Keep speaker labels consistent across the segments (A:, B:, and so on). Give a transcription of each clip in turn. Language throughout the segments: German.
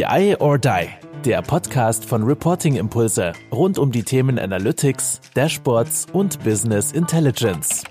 A: BI or Die, der Podcast von Reporting Impulse rund um die Themen Analytics, Dashboards und Business Intelligence.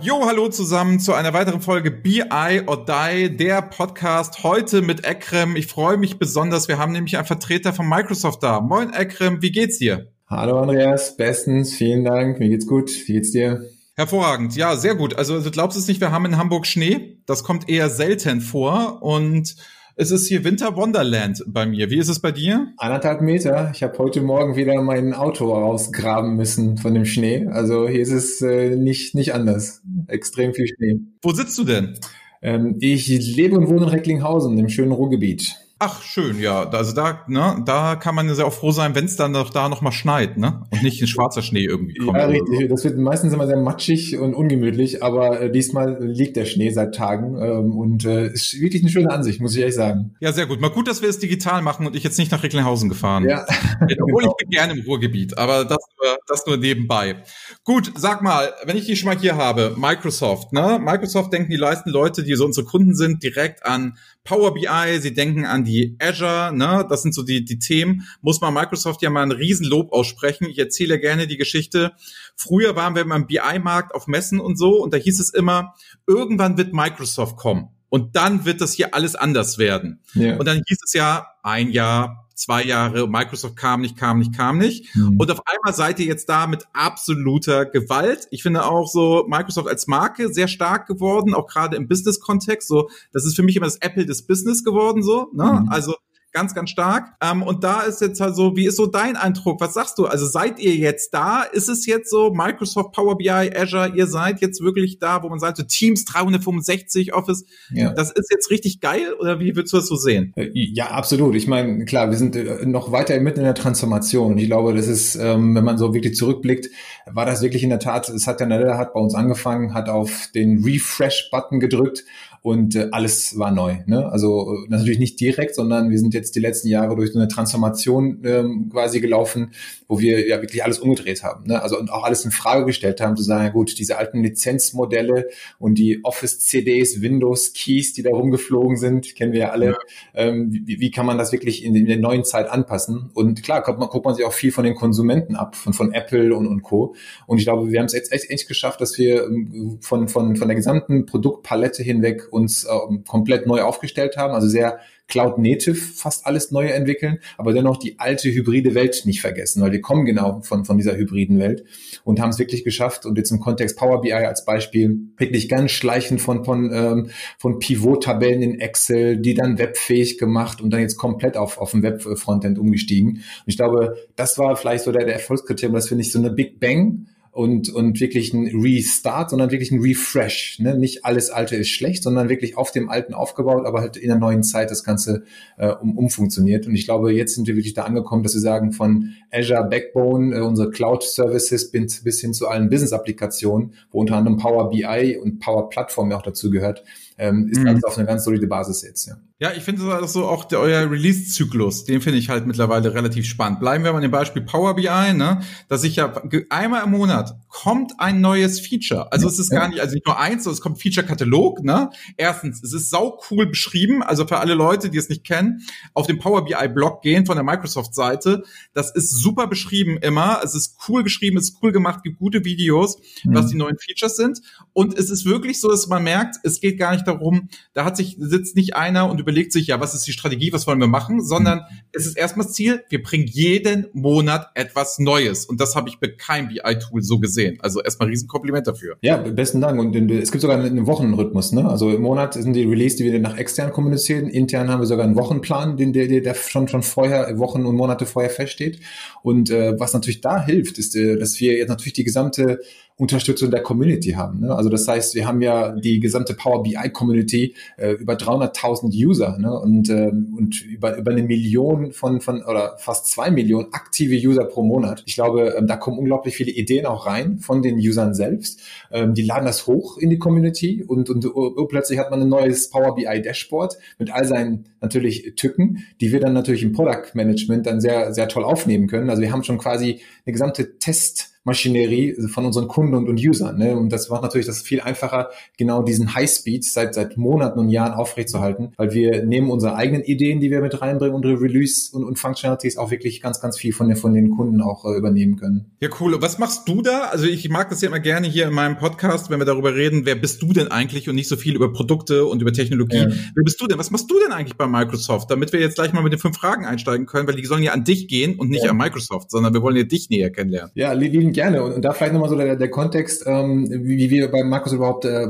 B: Jo, hallo zusammen zu einer weiteren Folge BI or Die, der Podcast heute mit Ekrem. Ich freue mich besonders, wir haben nämlich einen Vertreter von Microsoft da. Moin Ekrem, wie geht's dir?
C: Hallo Andreas, bestens, vielen Dank, mir geht's gut, wie geht's dir?
B: Hervorragend, ja, sehr gut. Also du glaubst es nicht, wir haben in Hamburg Schnee. Das kommt eher selten vor und es ist hier Winter Wonderland bei mir. Wie ist es bei dir?
C: Anderthalb Meter. Ich habe heute Morgen wieder mein Auto rausgraben müssen von dem Schnee. Also hier ist es äh, nicht, nicht anders. Extrem viel Schnee.
B: Wo sitzt du denn?
C: Ähm, ich lebe und wohne in Recklinghausen, im schönen Ruhrgebiet.
B: Ach, schön, ja. Also da, ne, da kann man sehr auch froh sein, wenn es dann noch da noch mal schneit, ne? Und nicht ein schwarzer Schnee irgendwie kommt.
C: Ja, richtig. Das wird meistens immer sehr matschig und ungemütlich, aber äh, diesmal liegt der Schnee seit Tagen ähm, und äh, ist wirklich eine schöne Ansicht, muss ich ehrlich sagen.
B: Ja, sehr gut. Mal gut, dass wir es digital machen und ich jetzt nicht nach Recklinghausen gefahren. Ja. Obwohl genau. ich bin gerne im Ruhrgebiet, aber das, das nur nebenbei. Gut, sag mal, wenn ich die schon mal hier habe, Microsoft, ne? Microsoft denken die meisten Leute, die so unsere Kunden sind, direkt an Power BI, sie denken an die Azure, ne, das sind so die, die Themen, muss man Microsoft ja mal ein Riesenlob aussprechen. Ich erzähle gerne die Geschichte. Früher waren wir im BI-Markt auf Messen und so und da hieß es immer, irgendwann wird Microsoft kommen und dann wird das hier alles anders werden. Ja. Und dann hieß es ja ein Jahr, zwei Jahre, Microsoft kam nicht, kam nicht, kam nicht. Mhm. Und auf einmal seid ihr jetzt da mit absoluter Gewalt. Ich finde auch so Microsoft als Marke sehr stark geworden, auch gerade im Business-Kontext. So, das ist für mich immer das Apple des Business geworden, so. Ne? Mhm. Also ganz, ganz stark. Ähm, und da ist jetzt halt so, wie ist so dein Eindruck? Was sagst du? Also seid ihr jetzt da? Ist es jetzt so Microsoft, Power BI, Azure, ihr seid jetzt wirklich da, wo man sagt, so Teams 365, Office, ja. das ist jetzt richtig geil oder wie würdest du das so sehen?
C: Äh, ja, absolut. Ich meine, klar, wir sind äh, noch weiter mitten in der Transformation. Ich glaube, das ist, ähm, wenn man so wirklich zurückblickt, war das wirklich in der Tat, es hat der Nadella hat bei uns angefangen, hat auf den Refresh-Button gedrückt und äh, alles war neu. Ne? Also äh, natürlich nicht direkt, sondern wir sind jetzt die letzten Jahre durch so eine Transformation ähm, quasi gelaufen, wo wir ja wirklich alles umgedreht haben. Ne? Also und auch alles in Frage gestellt haben, zu sagen, ja gut, diese alten Lizenzmodelle und die Office-CDs, Windows-Keys, die da rumgeflogen sind, kennen wir ja alle. Ja. Ähm, wie, wie kann man das wirklich in, in der neuen Zeit anpassen? Und klar, guckt man, guckt man sich auch viel von den Konsumenten ab, von, von Apple und, und Co. Und ich glaube, wir haben es jetzt echt, echt geschafft, dass wir ähm, von, von, von der gesamten Produktpalette hinweg uns äh, komplett neu aufgestellt haben, also sehr Cloud Native fast alles neu entwickeln, aber dennoch die alte hybride Welt nicht vergessen, weil wir kommen genau von, von dieser hybriden Welt und haben es wirklich geschafft und jetzt im Kontext Power BI als Beispiel wirklich ganz schleichend von, von, ähm, von Pivot-Tabellen in Excel, die dann webfähig gemacht und dann jetzt komplett auf, auf dem Web-Frontend umgestiegen. Und ich glaube, das war vielleicht so der, der Erfolgskriterium, dass wir nicht so eine Big Bang und, und wirklich ein Restart, sondern wirklich ein Refresh. Ne? Nicht alles Alte ist schlecht, sondern wirklich auf dem Alten aufgebaut, aber halt in der neuen Zeit das Ganze äh, um, umfunktioniert. Und ich glaube, jetzt sind wir wirklich da angekommen, dass wir sagen, von Azure Backbone, äh, unsere Cloud Services bis, bis hin zu allen Business-Applikationen, wo unter anderem Power BI und Power Platform ja auch dazu gehört, ähm, ist mhm. alles auf eine ganz solide Basis jetzt. Ja,
B: ja ich finde das so auch der, euer Release-Zyklus, den finde ich halt mittlerweile relativ spannend. Bleiben wir mal dem Beispiel Power BI, ne, dass ich ja einmal im Monat kommt ein neues Feature. Also ja, es ist ja. gar nicht, also nicht nur eins, sondern es kommt Feature-Katalog. Ne? Erstens, es ist sau cool beschrieben. Also für alle Leute, die es nicht kennen, auf dem Power BI-Blog gehen von der Microsoft-Seite. Das ist super beschrieben immer. Es ist cool geschrieben, es ist cool gemacht, gibt gute Videos, mhm. was die neuen Features sind. Und es ist wirklich so, dass man merkt, es geht gar nicht darum, da hat sich, sitzt nicht einer und überlegt sich, ja, was ist die Strategie, was wollen wir machen, sondern es ist erstmal das Ziel, wir bringen jeden Monat etwas Neues. Und das habe ich bei keinem BI-Tool so gesehen. Also erstmal Riesenkompliment dafür.
C: Ja, besten Dank. Und es gibt sogar einen Wochenrhythmus, ne? Also im Monat sind die Release, die wir nach extern kommunizieren. Intern haben wir sogar einen Wochenplan, den der, der schon, schon vorher, Wochen und Monate vorher feststeht. Und äh, was natürlich da hilft, ist, äh, dass wir jetzt natürlich die gesamte Unterstützung der Community haben. Ne? Also das heißt, wir haben ja die gesamte Power BI Community äh, über 300.000 User ne? und, ähm, und über, über eine Million von, von oder fast zwei Millionen aktive User pro Monat. Ich glaube, ähm, da kommen unglaublich viele Ideen auch rein von den Usern selbst. Ähm, die laden das hoch in die Community und, und uh, plötzlich hat man ein neues Power BI Dashboard mit all seinen natürlich Tücken, die wir dann natürlich im Product Management dann sehr, sehr toll aufnehmen können. Also wir haben schon quasi eine gesamte Test Maschinerie von unseren Kunden und, und Usern. Ne? Und das macht natürlich das viel einfacher, genau diesen Highspeed seit, seit Monaten und Jahren aufrechtzuerhalten, weil wir nehmen unsere eigenen Ideen, die wir mit reinbringen, unsere Release und, und Functionalities auch wirklich ganz, ganz viel von, den von den Kunden auch äh, übernehmen können.
B: Ja, cool. Und was machst du da? Also ich mag das ja immer gerne hier in meinem Podcast, wenn wir darüber reden, wer bist du denn eigentlich und nicht so viel über Produkte und über Technologie. Ja. Wer bist du denn? Was machst du denn eigentlich bei Microsoft? Damit wir jetzt gleich mal mit den fünf Fragen einsteigen können, weil die sollen ja an dich gehen und nicht ja. an Microsoft, sondern wir wollen ja dich näher kennenlernen.
C: Ja, lieben gerne. Und, und da vielleicht nochmal so der, der Kontext, ähm, wie, wie wir bei Microsoft überhaupt äh,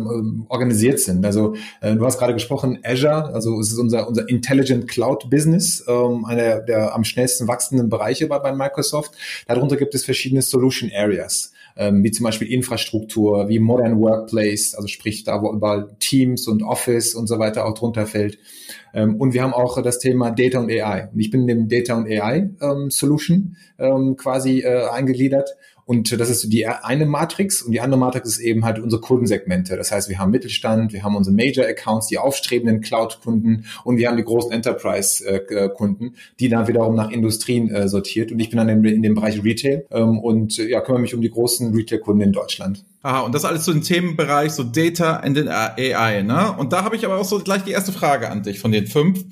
C: organisiert sind. Also äh, du hast gerade gesprochen, Azure, also es ist unser, unser Intelligent Cloud Business, ähm, einer der am schnellsten wachsenden Bereiche bei, bei Microsoft. Darunter gibt es verschiedene Solution Areas ähm, wie zum Beispiel Infrastruktur, wie Modern Workplace, also sprich da, wo überall Teams und Office und so weiter auch drunter fällt. Ähm, und wir haben auch das Thema Data und AI. Und ich bin in dem Data und AI ähm, Solution ähm, quasi äh, eingegliedert und das ist die eine Matrix und die andere Matrix ist eben halt unsere Kundensegmente. Das heißt, wir haben Mittelstand, wir haben unsere Major Accounts, die aufstrebenden Cloud-Kunden und wir haben die großen Enterprise-Kunden, die dann wiederum nach Industrien äh, sortiert. Und ich bin dann in, dem Bereich Retail ähm, und ja, kümmere mich um die großen Retail-Kunden in Deutschland.
B: Aha, und das alles so im Themenbereich, so Data and AI, ne? Und da habe ich aber auch so gleich die erste Frage an dich von den fünf.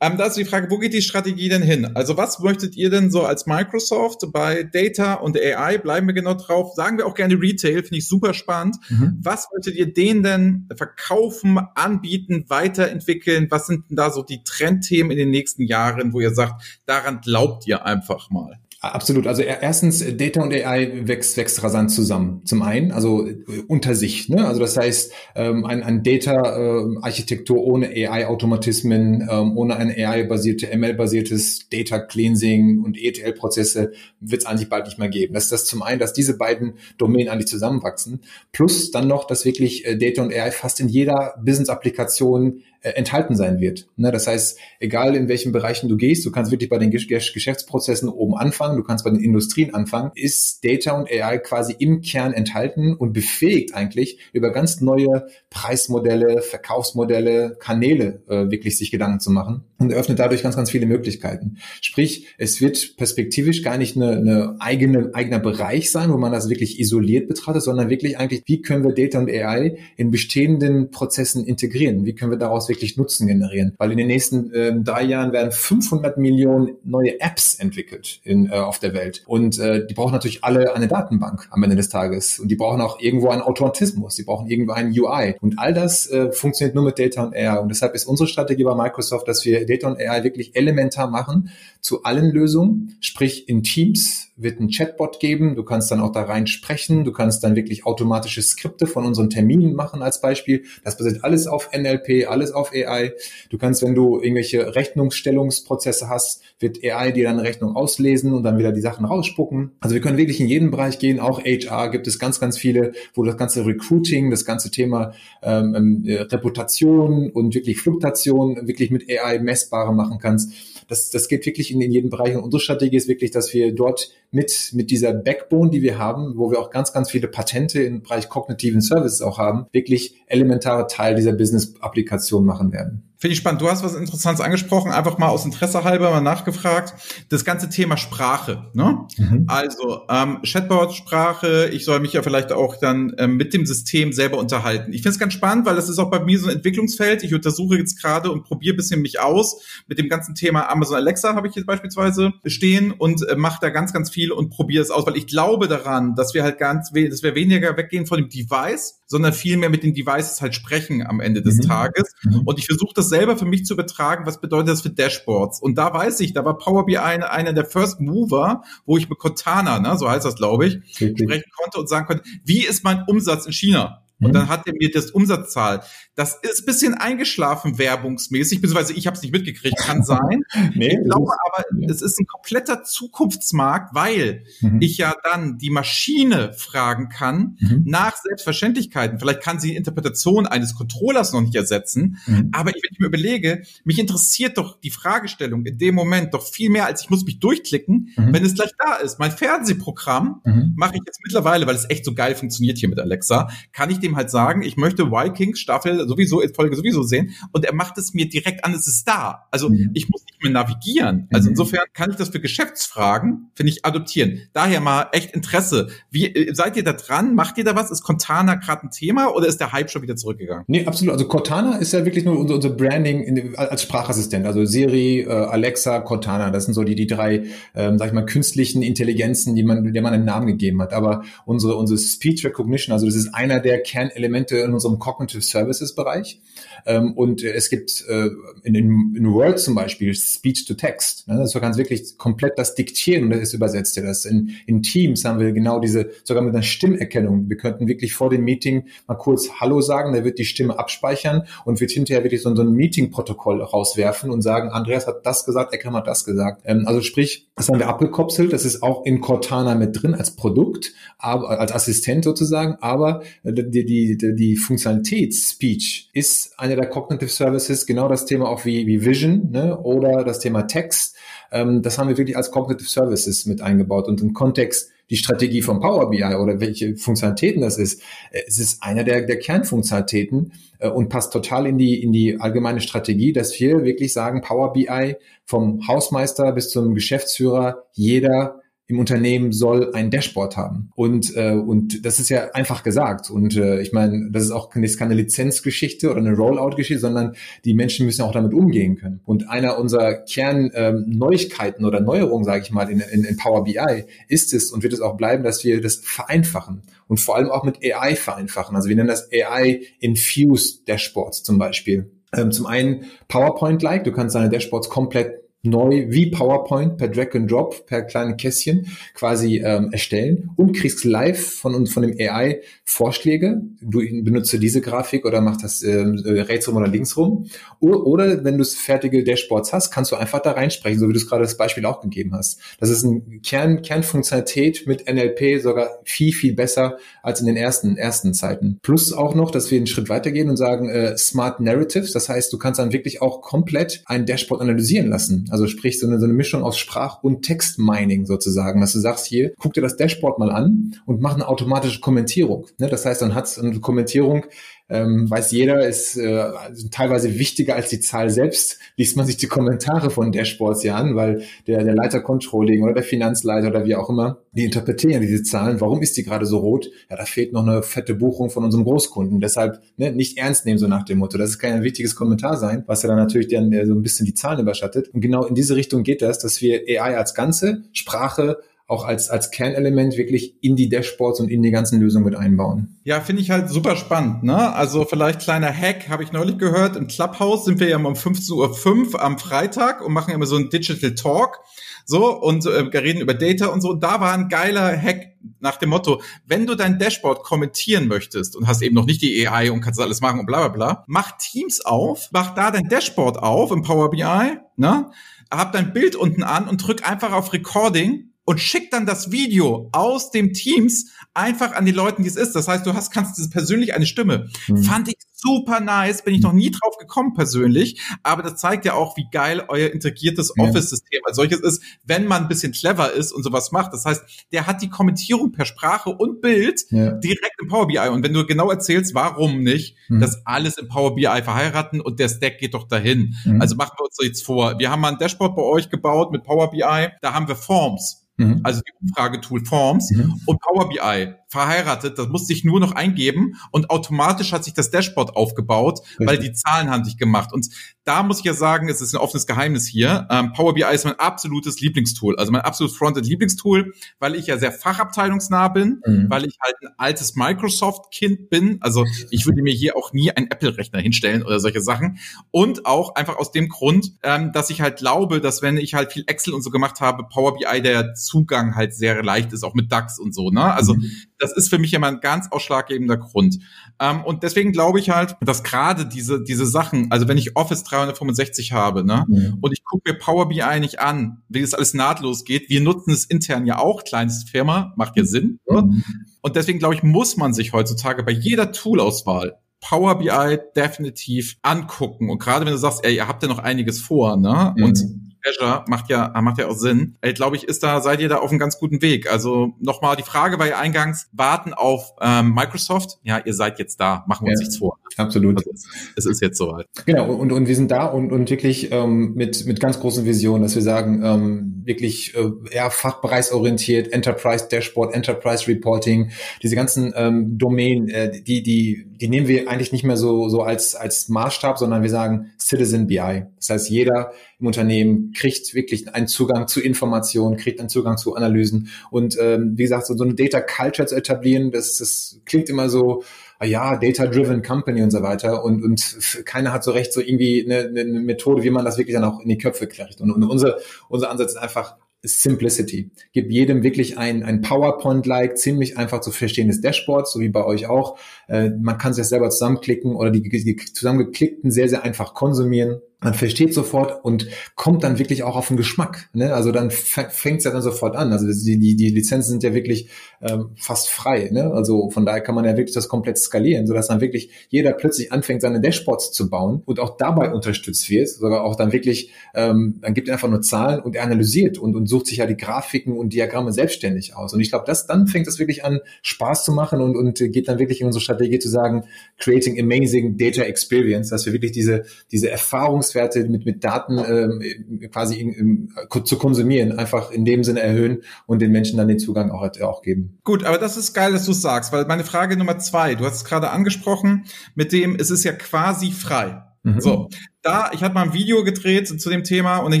B: Ähm, da ist die Frage, wo geht die Strategie denn hin? Also was möchtet ihr denn so als Microsoft bei Data und AI? Bleiben wir genau drauf. Sagen wir auch gerne Retail, finde ich super spannend. Mhm. Was möchtet ihr denen denn verkaufen, anbieten, weiterentwickeln? Was sind denn da so die Trendthemen in den nächsten Jahren, wo ihr sagt, daran glaubt ihr einfach mal?
C: Absolut. Also erstens, Data und AI wächst, wächst rasant zusammen. Zum einen, also unter sich. Ne? Also das heißt, ähm, ein, ein Data-Architektur ähm, ohne AI-Automatismen, ähm, ohne ein AI-basierte, ML-basiertes Data Cleansing und ETL-Prozesse wird es eigentlich bald nicht mehr geben. Das ist das zum einen, dass diese beiden Domänen eigentlich zusammenwachsen. Plus dann noch, dass wirklich äh, Data und AI fast in jeder Business-Applikation enthalten sein wird. Ne? Das heißt, egal in welchen Bereichen du gehst, du kannst wirklich bei den Geschäftsprozessen oben anfangen, du kannst bei den Industrien anfangen, ist Data und AI quasi im Kern enthalten und befähigt eigentlich über ganz neue Preismodelle, Verkaufsmodelle, Kanäle äh, wirklich sich Gedanken zu machen und eröffnet dadurch ganz, ganz viele Möglichkeiten. Sprich, es wird perspektivisch gar nicht eine, eine eigene, eigener Bereich sein, wo man das wirklich isoliert betrachtet, sondern wirklich eigentlich, wie können wir Data und AI in bestehenden Prozessen integrieren? Wie können wir daraus wirklich Nutzen generieren. Weil in den nächsten äh, drei Jahren werden 500 Millionen neue Apps entwickelt in, äh, auf der Welt. Und äh, die brauchen natürlich alle eine Datenbank am Ende des Tages. Und die brauchen auch irgendwo einen Automatismus. Die brauchen irgendwo einen UI. Und all das äh, funktioniert nur mit Data und AI. Und deshalb ist unsere Strategie bei Microsoft, dass wir Data und AI wirklich elementar machen zu allen Lösungen. Sprich, in Teams wird ein Chatbot geben. Du kannst dann auch da rein sprechen. Du kannst dann wirklich automatische Skripte von unseren Terminen machen als Beispiel. Das basiert alles auf NLP, alles auf AI. Du kannst, wenn du irgendwelche Rechnungsstellungsprozesse hast, wird AI dir dann eine Rechnung auslesen und dann wieder die Sachen rausspucken. Also wir können wirklich in jeden Bereich gehen. Auch HR gibt es ganz, ganz viele, wo das ganze Recruiting, das ganze Thema ähm, ähm Reputation und wirklich Fluktuation wirklich mit AI messbare machen kannst das, das geht wirklich in, in jeden Bereich. Und unsere Strategie ist wirklich, dass wir dort mit, mit dieser Backbone, die wir haben, wo wir auch ganz, ganz viele Patente im Bereich kognitiven Services auch haben, wirklich elementare Teil dieser Business-Applikation machen werden.
B: Finde ich spannend. Du hast was Interessantes angesprochen, einfach mal aus Interesse halber mal nachgefragt. Das ganze Thema Sprache. Ne? Mhm. Also ähm, Chatbot-Sprache, ich soll mich ja vielleicht auch dann ähm, mit dem System selber unterhalten. Ich finde es ganz spannend, weil das ist auch bei mir so ein Entwicklungsfeld. Ich untersuche jetzt gerade und probiere bisschen mich aus mit dem ganzen Thema Amazon Alexa habe ich jetzt beispielsweise stehen und äh, mache da ganz, ganz viel und probiere es aus, weil ich glaube daran, dass wir halt ganz, dass wir weniger weggehen von dem Device, sondern viel mehr mit den Devices halt sprechen am Ende des mhm. Tages. Mhm. Und ich versuche das selber für mich zu betragen, was bedeutet das für Dashboards? Und da weiß ich, da war Power BI eine, einer der First Mover, wo ich mit Cortana, ne, so heißt das, glaube ich, sprechen konnte und sagen konnte, wie ist mein Umsatz in China? Und mhm. dann hat er mir das Umsatzzahl. Das ist bisschen eingeschlafen werbungsmäßig, beziehungsweise ich habe es nicht mitgekriegt, kann sein. nee, ich glaube aber, ja. es ist ein kompletter Zukunftsmarkt, weil mhm. ich ja dann die Maschine fragen kann mhm. nach Selbstverständlichkeiten. Vielleicht kann sie die Interpretation eines Controllers noch nicht ersetzen, mhm. aber wenn ich mir überlege, mich interessiert doch die Fragestellung in dem Moment doch viel mehr, als ich muss mich durchklicken, mhm. wenn es gleich da ist. Mein Fernsehprogramm mhm. mache ich jetzt mittlerweile, weil es echt so geil funktioniert hier mit Alexa, kann ich dem ihm halt sagen, ich möchte Vikings Staffel sowieso, Folge sowieso sehen und er macht es mir direkt an, es ist da. Also mhm. ich muss nicht mehr navigieren. Also mhm. insofern kann ich das für Geschäftsfragen, finde ich, adoptieren. Daher mal echt Interesse. Wie äh, seid ihr da dran? Macht ihr da was? Ist Cortana gerade ein Thema oder ist der Hype schon wieder zurückgegangen?
C: Nee, absolut. Also Cortana ist ja wirklich nur unser, unser Branding in, als Sprachassistent. Also Siri, äh, Alexa, Cortana, das sind so die, die drei, ähm, sag ich mal, künstlichen Intelligenzen, die man, der man einen Namen gegeben hat. Aber unsere, unsere Speech Recognition, also das ist einer der Kernelemente in unserem Cognitive Services Bereich. Ähm, und es gibt äh, in, in, in Word zum Beispiel Speech to Text. Ne? Also du wirklich komplett das diktieren und das übersetzt dir das. In, in Teams haben wir genau diese, sogar mit einer Stimmerkennung. Wir könnten wirklich vor dem Meeting mal kurz Hallo sagen, der wird die Stimme abspeichern und wird hinterher wirklich so, so ein Meeting-Protokoll rauswerfen und sagen, Andreas hat das gesagt, Ekrem hat das gesagt. Ähm, also sprich, das haben wir abgekopselt. Das ist auch in Cortana mit drin als Produkt, aber als Assistent sozusagen. Aber die, die, die, die Funktionalität Speech ist eine der Cognitive Services, genau das Thema auch wie, wie Vision ne, oder das Thema Text. Ähm, das haben wir wirklich als Cognitive Services mit eingebaut und im Kontext die Strategie von Power BI oder welche Funktionalitäten das ist. Äh, es ist einer der, der Kernfunktionalitäten äh, und passt total in die, in die allgemeine Strategie, dass wir wirklich sagen, Power BI vom Hausmeister bis zum Geschäftsführer, jeder im Unternehmen soll ein Dashboard haben. Und, äh, und das ist ja einfach gesagt. Und äh, ich meine, das ist auch das ist keine Lizenzgeschichte oder eine Rollout-Geschichte, sondern die Menschen müssen auch damit umgehen können. Und einer unserer Kernneuigkeiten ähm, oder Neuerungen, sage ich mal, in, in, in Power BI ist es und wird es auch bleiben, dass wir das vereinfachen und vor allem auch mit AI vereinfachen. Also wir nennen das AI-Infused Dashboards zum Beispiel. Ähm, zum einen PowerPoint-like, du kannst deine Dashboards komplett neu wie PowerPoint per Drag and Drop, per kleine Kästchen quasi ähm, erstellen und kriegst live von uns von dem AI Vorschläge. Du benutze diese Grafik oder mach das ähm, äh, rechts rum oder links rum. Oder, wenn du fertige Dashboards hast, kannst du einfach da reinsprechen, so wie du es gerade das Beispiel auch gegeben hast. Das ist ein Kern, Kernfunktionalität mit NLP sogar viel, viel besser als in den ersten, ersten Zeiten. Plus auch noch, dass wir einen Schritt weitergehen und sagen, äh, Smart Narratives. Das heißt, du kannst dann wirklich auch komplett ein Dashboard analysieren lassen also sprich so eine, so eine Mischung aus Sprach- und Textmining sozusagen, dass du sagst hier, guck dir das Dashboard mal an und mach eine automatische Kommentierung. Ne? Das heißt, dann hat's eine Kommentierung, ähm, weiß jeder, ist äh, teilweise wichtiger als die Zahl selbst. Liest man sich die Kommentare von Dashboards ja an, weil der, der Leiter Controlling oder der Finanzleiter oder wie auch immer, die interpretieren diese Zahlen. Warum ist die gerade so rot? Ja, da fehlt noch eine fette Buchung von unserem Großkunden. Deshalb ne, nicht ernst nehmen, so nach dem Motto. Das ist kein wichtiges Kommentar sein, was ja dann natürlich dann so ein bisschen die Zahlen überschattet. Und genau in diese Richtung geht das, dass wir AI als Ganze, Sprache, auch als, als Kernelement wirklich in die Dashboards und in die ganzen Lösungen mit einbauen.
B: Ja, finde ich halt super spannend. Ne? Also vielleicht kleiner Hack, habe ich neulich gehört. Im Clubhouse sind wir ja um 15.05 Uhr am Freitag und machen immer so einen Digital Talk. So, und äh, reden über Data und so. Und da war ein geiler Hack nach dem Motto, wenn du dein Dashboard kommentieren möchtest und hast eben noch nicht die AI und kannst alles machen und bla bla bla, mach Teams auf, mach da dein Dashboard auf im Power BI, ne? Hab dein Bild unten an und drück einfach auf Recording und schickt dann das Video aus dem Teams einfach an die Leute, die es ist. Das heißt, du hast, kannst persönlich eine Stimme. Mhm. Fand ich super nice, bin ich noch nie drauf gekommen persönlich, aber das zeigt ja auch, wie geil euer integriertes Office-System als solches ist, wenn man ein bisschen clever ist und sowas macht. Das heißt, der hat die Kommentierung per Sprache und Bild ja. direkt im Power BI. Und wenn du genau erzählst, warum nicht, mhm. das alles im Power BI verheiraten und der Stack geht doch dahin. Mhm. Also machen wir uns jetzt vor. Wir haben mal ein Dashboard bei euch gebaut mit Power BI, da haben wir Forms. Mhm. Also die Umfragetool Forms mhm. und Power BI verheiratet. Das musste ich nur noch eingeben und automatisch hat sich das Dashboard aufgebaut, Richtig. weil die Zahlen haben sich gemacht. Und da muss ich ja sagen, es ist ein offenes Geheimnis hier. Ähm, Power BI ist mein absolutes Lieblingstool, also mein absolutes Frontend Lieblingstool, weil ich ja sehr fachabteilungsnah bin, mhm. weil ich halt ein altes Microsoft-Kind bin. Also ich würde mir hier auch nie einen Apple-Rechner hinstellen oder solche Sachen. Und auch einfach aus dem Grund, ähm, dass ich halt glaube, dass wenn ich halt viel Excel und so gemacht habe, Power BI der Zugang halt sehr leicht ist, auch mit DAX und so. Ne? Also mhm das ist für mich immer ein ganz ausschlaggebender Grund. Ähm, und deswegen glaube ich halt, dass gerade diese, diese Sachen, also wenn ich Office 365 habe, ne, mhm. und ich gucke mir Power BI nicht an, wie das alles nahtlos geht, wir nutzen es intern ja auch, kleines Firma, macht ja Sinn. Mhm. Und deswegen glaube ich, muss man sich heutzutage bei jeder Toolauswahl Power BI definitiv angucken. Und gerade wenn du sagst, ey, ihr habt ja noch einiges vor, ne? Mhm. Und Azure macht ja, macht ja auch Sinn. Ich glaube ich, ist da, seid ihr da auf einem ganz guten Weg. Also nochmal die Frage war ja eingangs, warten auf ähm, Microsoft. Ja, ihr seid jetzt da, machen wir uns nichts vor.
C: Absolut.
B: Also es ist jetzt soweit.
C: Genau, und, und wir sind da und, und wirklich ähm, mit, mit ganz großen Visionen, dass wir sagen, ähm, wirklich äh, eher fachbereichsorientiert, Enterprise Dashboard, Enterprise Reporting, diese ganzen ähm, Domänen, äh, die, die, die nehmen wir eigentlich nicht mehr so, so als, als Maßstab, sondern wir sagen Citizen BI. Das heißt, jeder im Unternehmen kriegt wirklich einen Zugang zu Informationen, kriegt einen Zugang zu Analysen. Und ähm, wie gesagt, so, so eine Data Culture zu etablieren, das, das klingt immer so, ah ja, Data-Driven Company und so weiter. Und, und keiner hat so recht so irgendwie eine, eine Methode, wie man das wirklich dann auch in die Köpfe kriegt. Und, und unser, unser Ansatz ist einfach, Simplicity. Gib jedem wirklich ein, ein PowerPoint-like, ziemlich einfach zu verstehendes Dashboard, so wie bei euch auch. Äh, man kann sich das selber zusammenklicken oder die, die zusammengeklickten sehr, sehr einfach konsumieren man versteht sofort und kommt dann wirklich auch auf den Geschmack. Ne? Also dann fängt es ja dann sofort an. Also die, die, die Lizenzen sind ja wirklich ähm, fast frei. Ne? Also von daher kann man ja wirklich das komplett skalieren, sodass dann wirklich jeder plötzlich anfängt, seine Dashboards zu bauen und auch dabei unterstützt wird, sogar auch dann wirklich, ähm, dann gibt er einfach nur Zahlen und er analysiert und, und sucht sich ja die Grafiken und Diagramme selbstständig aus. Und ich glaube, das dann fängt es wirklich an, Spaß zu machen und, und geht dann wirklich in unsere Strategie zu sagen, creating amazing data experience, dass wir wirklich diese, diese Erfahrungs Erfahrungswerte mit, mit Daten ähm, quasi in, in, zu konsumieren, einfach in dem Sinne erhöhen und den Menschen dann den Zugang auch, auch geben.
B: Gut, aber das ist geil, dass du es sagst, weil meine Frage Nummer zwei, du hast es gerade angesprochen, mit dem, es ist ja quasi frei. Mhm. So, da, ich hatte mal ein Video gedreht zu dem Thema und dann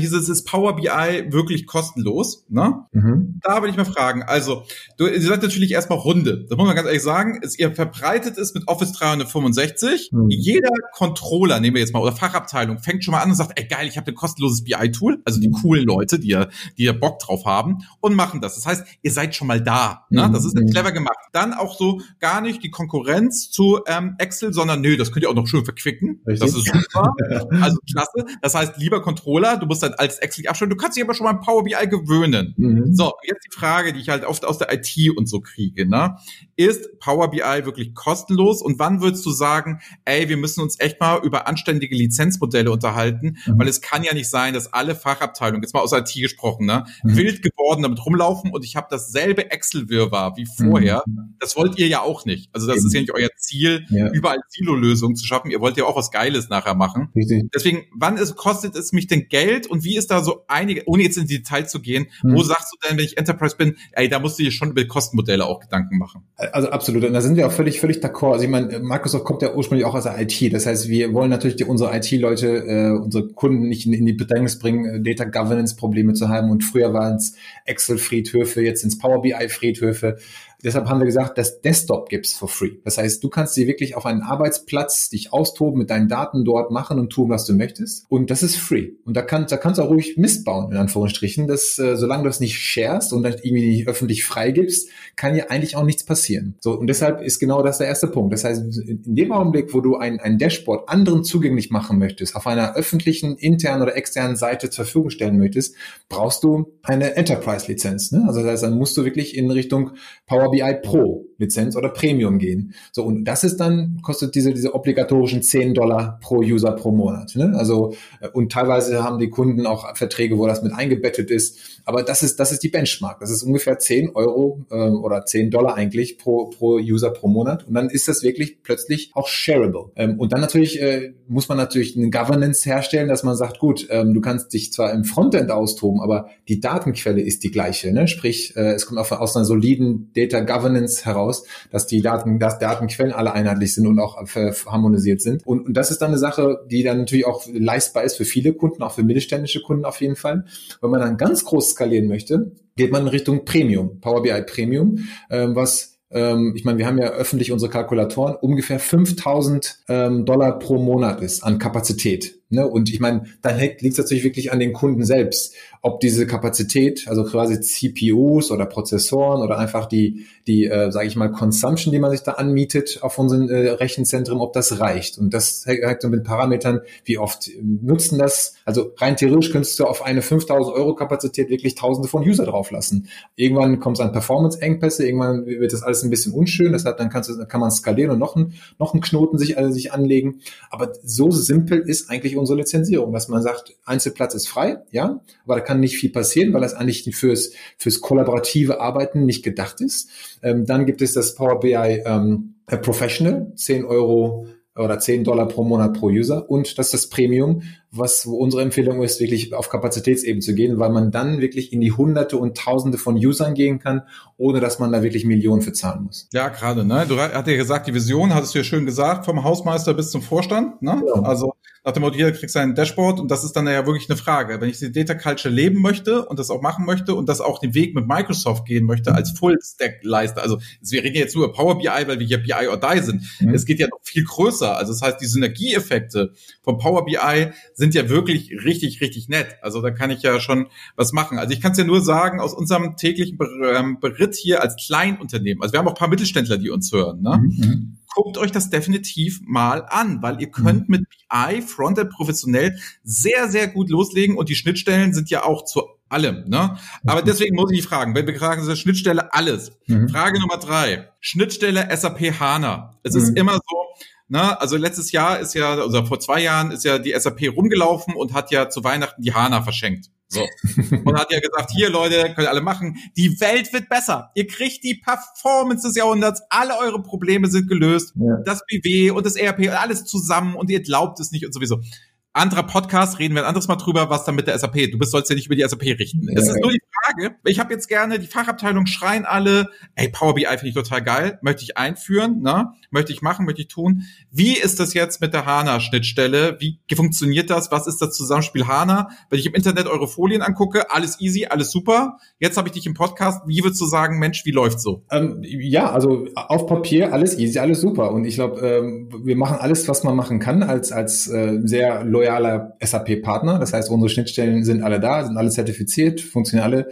B: hieß es, ist Power BI wirklich kostenlos? Ne? Mhm. Da würde ich mal fragen. Also, du, ihr seid natürlich erstmal Runde. Das muss man ganz ehrlich sagen. Es, ihr verbreitet es mit Office 365. Mhm. Jeder Controller, nehmen wir jetzt mal, oder Fachabteilung, fängt schon mal an und sagt, ey geil, ich habe ein kostenloses BI-Tool. Also die coolen Leute, die ja, die ja Bock drauf haben und machen das. Das heißt, ihr seid schon mal da. Ne? Das ist mhm. clever gemacht. Dann auch so gar nicht die Konkurrenz zu ähm, Excel, sondern nö, das könnt ihr auch noch schön verquicken. Richtig. Das ist super. Also klasse. Das heißt, lieber Controller, du musst halt als Excel abstellen. Du kannst dich aber schon mal an Power BI gewöhnen. Mhm. So, jetzt die Frage, die ich halt oft aus der IT und so kriege, ne? Ist Power BI wirklich kostenlos? Und wann würdest du sagen, ey, wir müssen uns echt mal über anständige Lizenzmodelle unterhalten? Mhm. Weil es kann ja nicht sein, dass alle Fachabteilungen, jetzt mal aus IT gesprochen, ne, mhm. wild geworden damit rumlaufen und ich habe dasselbe Excel-Wirrwarr wie vorher. Mhm. Das wollt ihr ja auch nicht. Also das Eben. ist ja nicht euer Ziel, ja. überall Silo-Lösungen zu schaffen. Ihr wollt ja auch was Geiles nachher machen. Richtig. Deswegen, wann ist, kostet es mich denn Geld und wie ist da so einige, ohne jetzt in die Details zu gehen, hm. wo sagst du denn, wenn ich Enterprise bin, ey, da musst du dir schon über Kostenmodelle auch Gedanken machen?
C: Also absolut. Und da sind wir auch völlig, völlig d'accord. Also ich meine, Microsoft kommt ja ursprünglich auch aus der IT. Das heißt, wir wollen natürlich die, unsere IT-Leute, äh, unsere Kunden nicht in, in die Bedrängnis bringen, äh, Data Governance-Probleme zu haben. Und früher waren es Excel-Friedhöfe, jetzt sind es Power BI-Friedhöfe. Deshalb haben wir gesagt, das Desktop gibt's for free. Das heißt, du kannst dir wirklich auf einen Arbeitsplatz dich austoben, mit deinen Daten dort machen und tun, was du möchtest. Und das ist free. Und da, kann, da kannst du auch ruhig Mist bauen, in Anführungsstrichen. Das, äh, solange du das nicht sharest und dann irgendwie nicht öffentlich freigibst, kann ja eigentlich auch nichts passieren. So, und deshalb ist genau das der erste Punkt. Das heißt, in dem Augenblick, wo du ein, ein Dashboard anderen zugänglich machen möchtest, auf einer öffentlichen, internen oder externen Seite zur Verfügung stellen möchtest, brauchst du eine Enterprise-Lizenz. Ne? Also das heißt, dann musst du wirklich in Richtung Power BI Pro Lizenz oder Premium gehen. So, und das ist dann, kostet diese, diese obligatorischen 10 Dollar pro User pro Monat. Ne? Also, äh, und teilweise haben die Kunden auch Verträge, wo das mit eingebettet ist. Aber das ist, das ist die Benchmark. Das ist ungefähr 10 Euro äh, oder 10 Dollar eigentlich pro, pro User pro Monat. Und dann ist das wirklich plötzlich auch shareable. Ähm, und dann natürlich äh, muss man natürlich eine Governance herstellen, dass man sagt, gut, ähm, du kannst dich zwar im Frontend austoben, aber die Datenquelle ist die gleiche. Ne? Sprich, äh, es kommt auf, aus einer soliden Data Governance heraus, dass die Daten, dass Datenquellen alle einheitlich sind und auch harmonisiert sind. Und, und das ist dann eine Sache, die dann natürlich auch leistbar ist für viele Kunden, auch für mittelständische Kunden auf jeden Fall. Wenn man dann ganz groß skalieren möchte, geht man in Richtung Premium, Power BI Premium, ähm, was ähm, ich meine, wir haben ja öffentlich unsere Kalkulatoren, ungefähr 5000 ähm, Dollar pro Monat ist an Kapazität. Ne? Und ich meine, dann liegt es natürlich wirklich an den Kunden selbst, ob diese Kapazität, also quasi CPUs oder Prozessoren oder einfach die, die, äh, sage ich mal, Consumption, die man sich da anmietet auf unseren äh, Rechenzentren, ob das reicht. Und das hängt mit Parametern, wie oft nutzen das. Also rein theoretisch könntest du auf eine 5000 Euro Kapazität wirklich Tausende von User drauflassen. Irgendwann kommt es an Performance-Engpässe, irgendwann wird das alles ein bisschen unschön. Deshalb dann kannst du, kann man skalieren und noch ein, noch einen Knoten sich, also sich anlegen. Aber so simpel ist eigentlich unsere Lizenzierung, dass man sagt, Einzelplatz ist frei, ja, aber da kann nicht viel passieren, weil das eigentlich fürs, fürs kollaborative Arbeiten nicht gedacht ist. Ähm, dann gibt es das Power BI ähm, Professional, 10 Euro oder 10 Dollar pro Monat pro User und das ist das Premium, was unsere Empfehlung ist, wirklich auf Kapazitätsebene zu gehen, weil man dann wirklich in die Hunderte und Tausende von Usern gehen kann, ohne dass man da wirklich Millionen für zahlen muss.
B: Ja, gerade, ne? Du hast ja gesagt, die Vision, hattest du ja schön gesagt, vom Hausmeister bis zum Vorstand, ne? Ja. Also nach dem Motto, jeder kriegt sein Dashboard und das ist dann ja wirklich eine Frage. Wenn ich die Data Culture leben möchte und das auch machen möchte und das auch den Weg mit Microsoft gehen möchte als Full-Stack-Leister, also wir reden jetzt nur über Power BI, weil wir hier BI or Die sind. Mhm. Es geht ja noch viel größer. Also das heißt, die Synergieeffekte von Power BI sind ja wirklich richtig, richtig nett. Also da kann ich ja schon was machen. Also ich kann es ja nur sagen, aus unserem täglichen ähm, Beritt hier als Kleinunternehmen, also wir haben auch ein paar Mittelständler, die uns hören, ne? Mhm guckt euch das definitiv mal an, weil ihr könnt mhm. mit BI Frontend professionell sehr, sehr gut loslegen und die Schnittstellen sind ja auch zu allem. Ne? Aber deswegen muss ich fragen, wenn wir fragen, ist Schnittstelle alles. Mhm. Frage Nummer drei, Schnittstelle SAP HANA. Es mhm. ist immer so, Ne? Also letztes Jahr ist ja, also vor zwei Jahren ist ja die SAP rumgelaufen und hat ja zu Weihnachten die HANA verschenkt. So. Und hat ja gesagt, hier Leute, könnt ihr alle machen. Die Welt wird besser. Ihr kriegt die Performance des Jahrhunderts. Alle eure Probleme sind gelöst. Ja. Das BW und das ERP, alles zusammen und ihr glaubt es nicht und sowieso anderer Podcast, reden wir ein anderes Mal drüber, was dann mit der SAP. Du bist, sollst ja nicht über die SAP richten. Es ist nur die Frage, ich habe jetzt gerne, die Fachabteilung schreien alle, ey, Power BI finde ich total geil, möchte ich einführen, ne? möchte ich machen, möchte ich tun. Wie ist das jetzt mit der HANA-Schnittstelle? Wie funktioniert das? Was ist das Zusammenspiel HANA? Wenn ich im Internet eure Folien angucke, alles easy, alles super. Jetzt habe ich dich im Podcast. Wie würdest du sagen, Mensch, wie läuft so?
C: Ähm, ja, also auf Papier alles easy, alles super. Und ich glaube, ähm, wir machen alles, was man machen kann als, als äh, sehr loyaler SAP-Partner. Das heißt, unsere Schnittstellen sind alle da, sind alle zertifiziert, funktionieren alle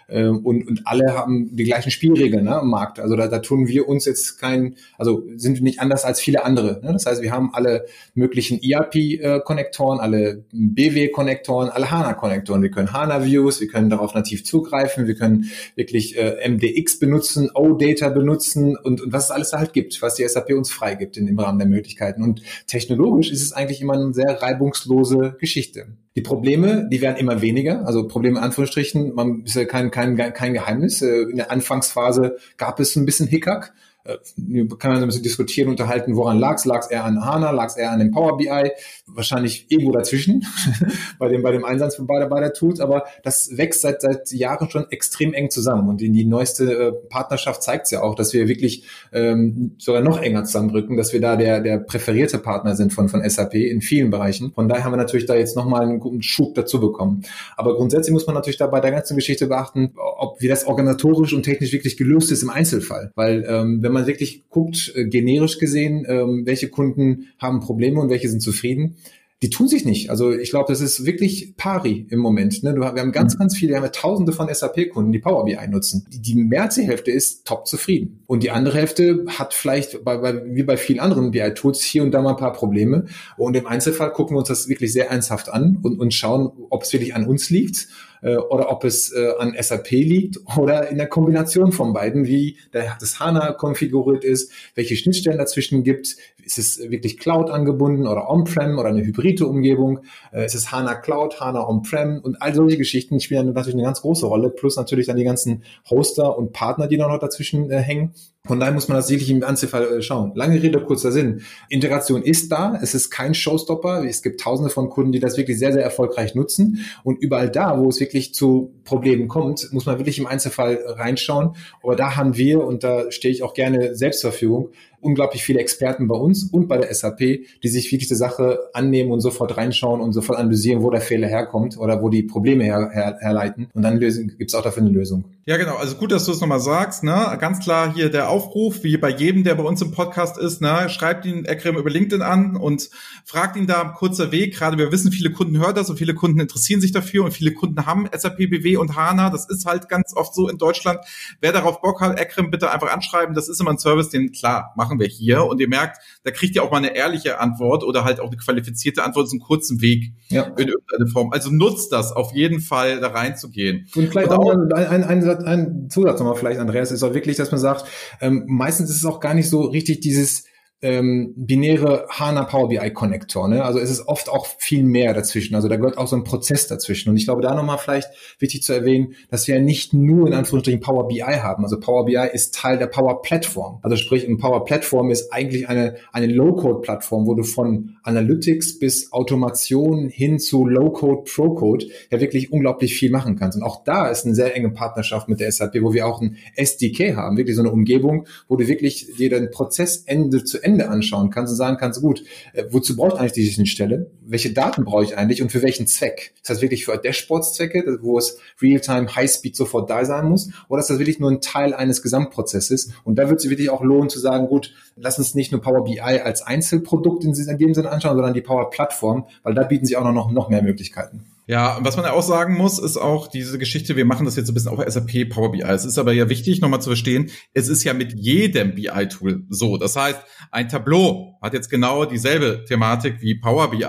C: und, und alle haben die gleichen Spielregeln ne, am Markt. Also da, da tun wir uns jetzt kein, also sind wir nicht anders als viele andere. Ne? Das heißt, wir haben alle möglichen ERP-Konnektoren, alle BW-Konnektoren, alle HANA-Konnektoren. Wir können HANA-Views, wir können darauf nativ zugreifen, wir können wirklich äh, MDX benutzen, OData benutzen und, und was es alles halt gibt, was die SAP uns freigibt in, im Rahmen der Möglichkeiten. Und technologisch ist es eigentlich immer eine sehr reibungslose Geschichte. Die Probleme, die werden immer weniger. Also Probleme in Anführungsstrichen, man ist ja kein, kein, kein Geheimnis. Äh, in der Anfangsphase gab es ein bisschen Hickhack. Äh, kann man ein bisschen diskutieren, unterhalten, woran lag es? Lag es eher an HANA? Lag es eher an dem Power BI? Wahrscheinlich irgendwo dazwischen bei dem, bei dem Einsatz von beide, beide Tools. Aber das wächst seit, seit Jahren schon extrem eng zusammen. Und in die neueste äh, Partnerschaft zeigt es ja auch, dass wir wirklich ähm, sogar noch enger zusammenrücken, dass wir da der, der präferierte Partner sind von, von SAP in vielen Bereichen. Von daher haben wir natürlich da jetzt nochmal einen guten Schub dazu bekommen. Aber grundsätzlich muss man natürlich da bei der ganzen Geschichte beachten, ob wie das organisatorisch und technisch wirklich gelöst ist im Einzelfall. Weil ähm, wenn wenn man wirklich guckt, äh, generisch gesehen, ähm, welche Kunden haben Probleme und welche sind zufrieden, die tun sich nicht. Also ich glaube, das ist wirklich pari im Moment. Ne? Wir haben ganz, mhm. ganz viele, wir haben ja tausende von SAP-Kunden, die Power BI nutzen. Die, die mehr als die Hälfte ist top zufrieden. Und die andere Hälfte hat vielleicht, bei, bei, wie bei vielen anderen BI-Tools, hier und da mal ein paar Probleme. Und im Einzelfall gucken wir uns das wirklich sehr ernsthaft an und, und schauen, ob es wirklich an uns liegt äh, oder ob es äh, an SAP liegt oder in der Kombination von beiden, wie der, das HANA konfiguriert ist, welche Schnittstellen dazwischen gibt, ist es wirklich Cloud angebunden oder On-Prem oder eine hybride Umgebung, äh, ist es HANA Cloud, HANA On-Prem? Und all solche Geschichten spielen natürlich eine ganz große Rolle, plus natürlich dann die ganzen Hoster und Partner, die noch dazwischen äh, hängen. Von daher muss man das wirklich im Einzelfall äh, schauen. Lange Rede, kurzer Sinn. Integration ist da. Es ist kein Showstopper. Es gibt tausende von Kunden, die das wirklich sehr, sehr erfolgreich nutzen. Und überall da, wo es wirklich zu Problemen kommt, muss man wirklich im Einzelfall reinschauen. Aber da haben wir, und da stehe ich auch gerne selbst zur Verfügung, unglaublich viele Experten bei uns und bei der SAP, die sich wirklich die Sache annehmen und sofort reinschauen und sofort analysieren, wo der Fehler herkommt oder wo die Probleme her, her, herleiten. Und dann gibt es auch dafür eine Lösung.
B: Ja, genau. Also gut, dass du es nochmal sagst. Ne? Ganz klar hier der Aufruf, wie bei jedem, der bei uns im Podcast ist. Ne? Schreibt ihn Ekrem über LinkedIn an und fragt ihn da kurzer Weg. Gerade wir wissen, viele Kunden hören das und viele Kunden interessieren sich dafür und viele Kunden haben SAP BW und HANA. Das ist halt ganz oft so in Deutschland. Wer darauf Bock hat, Ekrem bitte einfach anschreiben. Das ist immer ein Service, den klar machen wir hier. Und ihr merkt, da kriegt ihr auch mal eine ehrliche Antwort oder halt auch eine qualifizierte Antwort, so einen kurzen Weg ja. in irgendeiner Form. Also nutzt das auf jeden Fall, da reinzugehen.
C: Und vielleicht und auch, auch ein, ein, ein, ein Zusatz nochmal vielleicht, Andreas, ist auch wirklich, dass man sagt, ähm, meistens ist es auch gar nicht so richtig dieses ähm, binäre HANA Power BI Konnektor. Ne? Also es ist oft auch viel mehr dazwischen. Also da gehört auch so ein Prozess dazwischen. Und ich glaube, da nochmal vielleicht wichtig zu erwähnen, dass wir ja nicht nur in Anführungsstrichen Power BI haben. Also Power BI ist Teil der Power Platform. Also sprich, ein Power Platform ist eigentlich eine, eine Low-Code-Plattform, wo du von Analytics bis Automation hin zu Low-Code, Pro-Code ja wirklich unglaublich viel machen kannst. Und auch da ist eine sehr enge Partnerschaft mit der SAP, wo wir auch ein SDK haben, wirklich so eine Umgebung, wo du wirklich dir den Prozess Ende zu Ende anschauen kannst und sagen kannst, gut, äh, wozu brauche ich eigentlich diese Schnittstelle? Welche Daten brauche ich eigentlich und für welchen Zweck? Ist das wirklich für Dashboards-Zwecke, wo es Real-Time, High-Speed sofort da sein muss? Oder ist das wirklich nur ein Teil eines Gesamtprozesses? Und da wird es wirklich auch lohnen zu sagen, gut, lass uns nicht nur Power BI als Einzelprodukt in dem Sinne anschauen, sondern die Power Plattform, weil da bieten sich auch noch, noch mehr Möglichkeiten.
B: Ja, was man ja auch sagen muss, ist auch diese Geschichte, wir machen das jetzt ein bisschen auf SAP Power BI. Es ist aber ja wichtig, nochmal zu verstehen, es ist ja mit jedem BI-Tool so. Das heißt, ein Tableau hat jetzt genau dieselbe Thematik wie Power BI.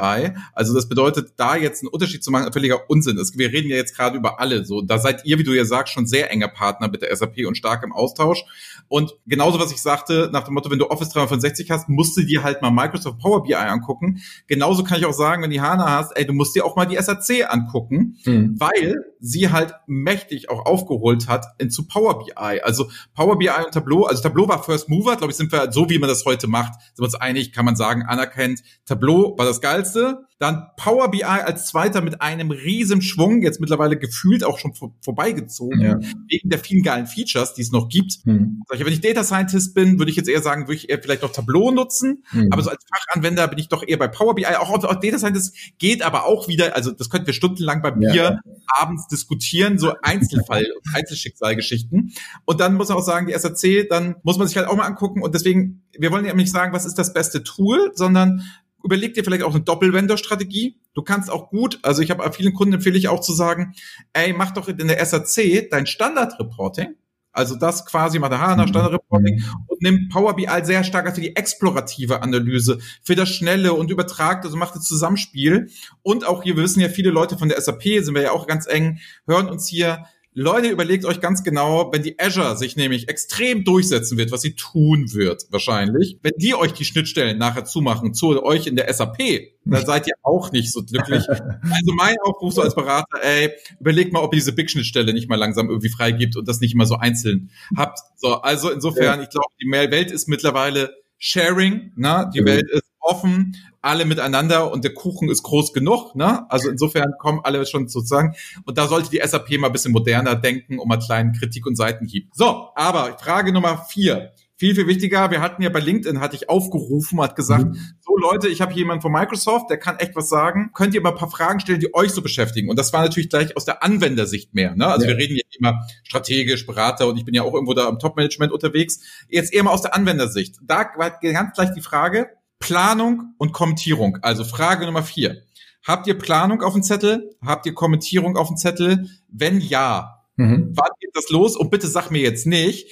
B: Also das bedeutet, da jetzt einen Unterschied zu machen, völliger Unsinn ist. Wir reden ja jetzt gerade über alle. So, da seid ihr, wie du ja sagst, schon sehr enger Partner mit der SAP und stark im Austausch. Und genauso, was ich sagte, nach dem Motto, wenn du Office 365 hast, musst du dir halt mal Microsoft Power BI angucken. Genauso kann ich auch sagen, wenn du HANA hast, ey, du musst dir auch mal die SAC angucken, mhm. weil sie halt mächtig auch aufgeholt hat zu Power BI. Also Power BI und Tableau, also Tableau war First Mover, glaube ich, sind wir so, wie man das heute macht, sind wir uns einig, kann man sagen, anerkennt. Tableau war das Geilste. Dann Power BI als Zweiter mit einem riesen Schwung, jetzt mittlerweile gefühlt auch schon vor, vorbeigezogen, ja. wegen der vielen geilen Features, die es noch gibt. Hm. Wenn ich Data Scientist bin, würde ich jetzt eher sagen, würde ich eher vielleicht noch Tableau nutzen. Hm. Aber so als Fachanwender bin ich doch eher bei Power BI. Auch, auch Data Scientist geht aber auch wieder, also das könnten wir stundenlang bei Bier ja. abends diskutieren, so Einzelfall, Einzelschicksalgeschichten. Und dann muss man auch sagen, die SAC, dann muss man sich halt auch mal angucken. Und deswegen, wir wollen ja nicht sagen, was ist das beste Tool, sondern überleg dir vielleicht auch eine Doppelvendor-Strategie. Du kannst auch gut, also ich habe vielen Kunden empfehle ich auch zu sagen, ey, mach doch in der SAC dein Standard-Reporting. Also das quasi mal der HANA Standard Reporting und nimm Power BI sehr stark für die explorative Analyse, für das schnelle und übertragt, also macht das Zusammenspiel. Und auch hier, wir wissen ja, viele Leute von der SAP sind wir ja auch ganz eng, hören uns hier Leute, überlegt euch ganz genau, wenn die Azure sich nämlich extrem durchsetzen wird, was sie tun wird, wahrscheinlich, wenn die euch die Schnittstellen nachher zumachen zu euch in der SAP, dann seid ihr auch nicht so glücklich. Also mein Aufruf so als Berater, ey, überlegt mal, ob ihr diese Big-Schnittstelle nicht mal langsam irgendwie freigibt und das nicht immer so einzeln habt. So, also insofern, ich glaube, die Welt ist mittlerweile Sharing, ne? Die mhm. Welt ist offen, alle miteinander und der Kuchen ist groß genug. Ne? Also insofern kommen alle schon sozusagen. Und da sollte die SAP mal ein bisschen moderner denken, um mal kleinen Kritik und Seitenhieb. So, aber Frage Nummer vier. Viel, viel wichtiger, wir hatten ja bei LinkedIn, hatte ich aufgerufen, hat gesagt, mhm. so Leute, ich habe hier jemanden von Microsoft, der kann echt was sagen. Könnt ihr mal ein paar Fragen stellen, die euch so beschäftigen? Und das war natürlich gleich aus der Anwendersicht mehr. Ne? Also ja. wir reden ja immer strategisch, Berater und ich bin ja auch irgendwo da im Top-Management unterwegs. Jetzt eher mal aus der Anwendersicht. Da war ganz gleich die Frage, Planung und Kommentierung. Also Frage Nummer vier. Habt ihr Planung auf dem Zettel? Habt ihr Kommentierung auf dem Zettel? Wenn ja, mhm. wann geht das los? Und bitte sag mir jetzt nicht,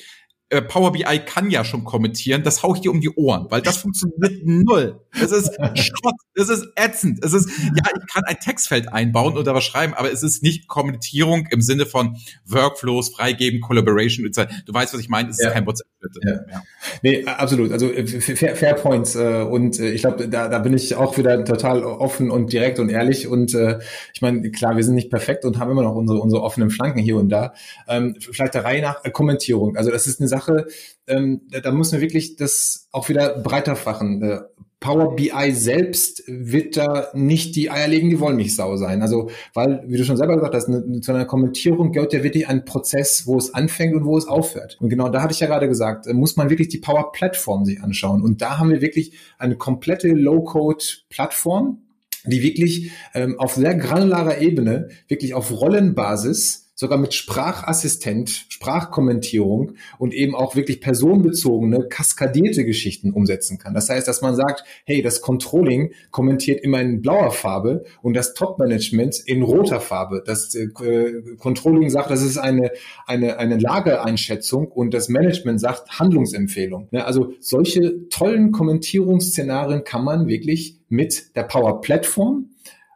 B: äh, Power BI kann ja schon kommentieren, das hau ich dir um die Ohren, weil das funktioniert null. Es ist Schrott, es ist ätzend. Es ist, ja, ich kann ein Textfeld einbauen oder was schreiben, aber es ist nicht Kommentierung im Sinne von Workflows, freigeben, Collaboration. Du weißt, was ich meine, es ist ja. kein WhatsApp. Ja.
C: ja. Nee, absolut. Also äh, fair, fair points. Äh, und ich glaube, da, da bin ich auch wieder total offen und direkt und ehrlich. Und ich meine, klar, wir sind nicht perfekt und haben immer noch unsere, unsere offenen Flanken hier und da. Ähm, vielleicht der Reihe nach Kommentierung. Also das ist eine Sache, ähm, da, da muss man wirklich das auch wieder breiter fachen. Äh, Power BI selbst wird da nicht die eierlegende Wollmilchsau sein. Also, weil, wie du schon selber gesagt hast, eine, zu einer Kommentierung gehört ja wirklich ein Prozess, wo es anfängt und wo es aufhört. Und genau da hatte ich ja gerade gesagt, äh, muss man wirklich die Power Plattform sich anschauen. Und da haben wir wirklich eine komplette Low-Code-Plattform, die wirklich ähm, auf sehr granularer Ebene, wirklich auf Rollenbasis sogar mit Sprachassistent, Sprachkommentierung und eben auch wirklich personenbezogene, kaskadierte Geschichten umsetzen kann. Das heißt, dass man sagt, hey, das Controlling kommentiert immer in blauer Farbe und das Top-Management in roter Farbe. Das äh, Controlling sagt, das ist eine, eine, eine Lageeinschätzung und das Management sagt Handlungsempfehlung. Ja, also solche tollen Kommentierungsszenarien kann man wirklich mit der Power Platform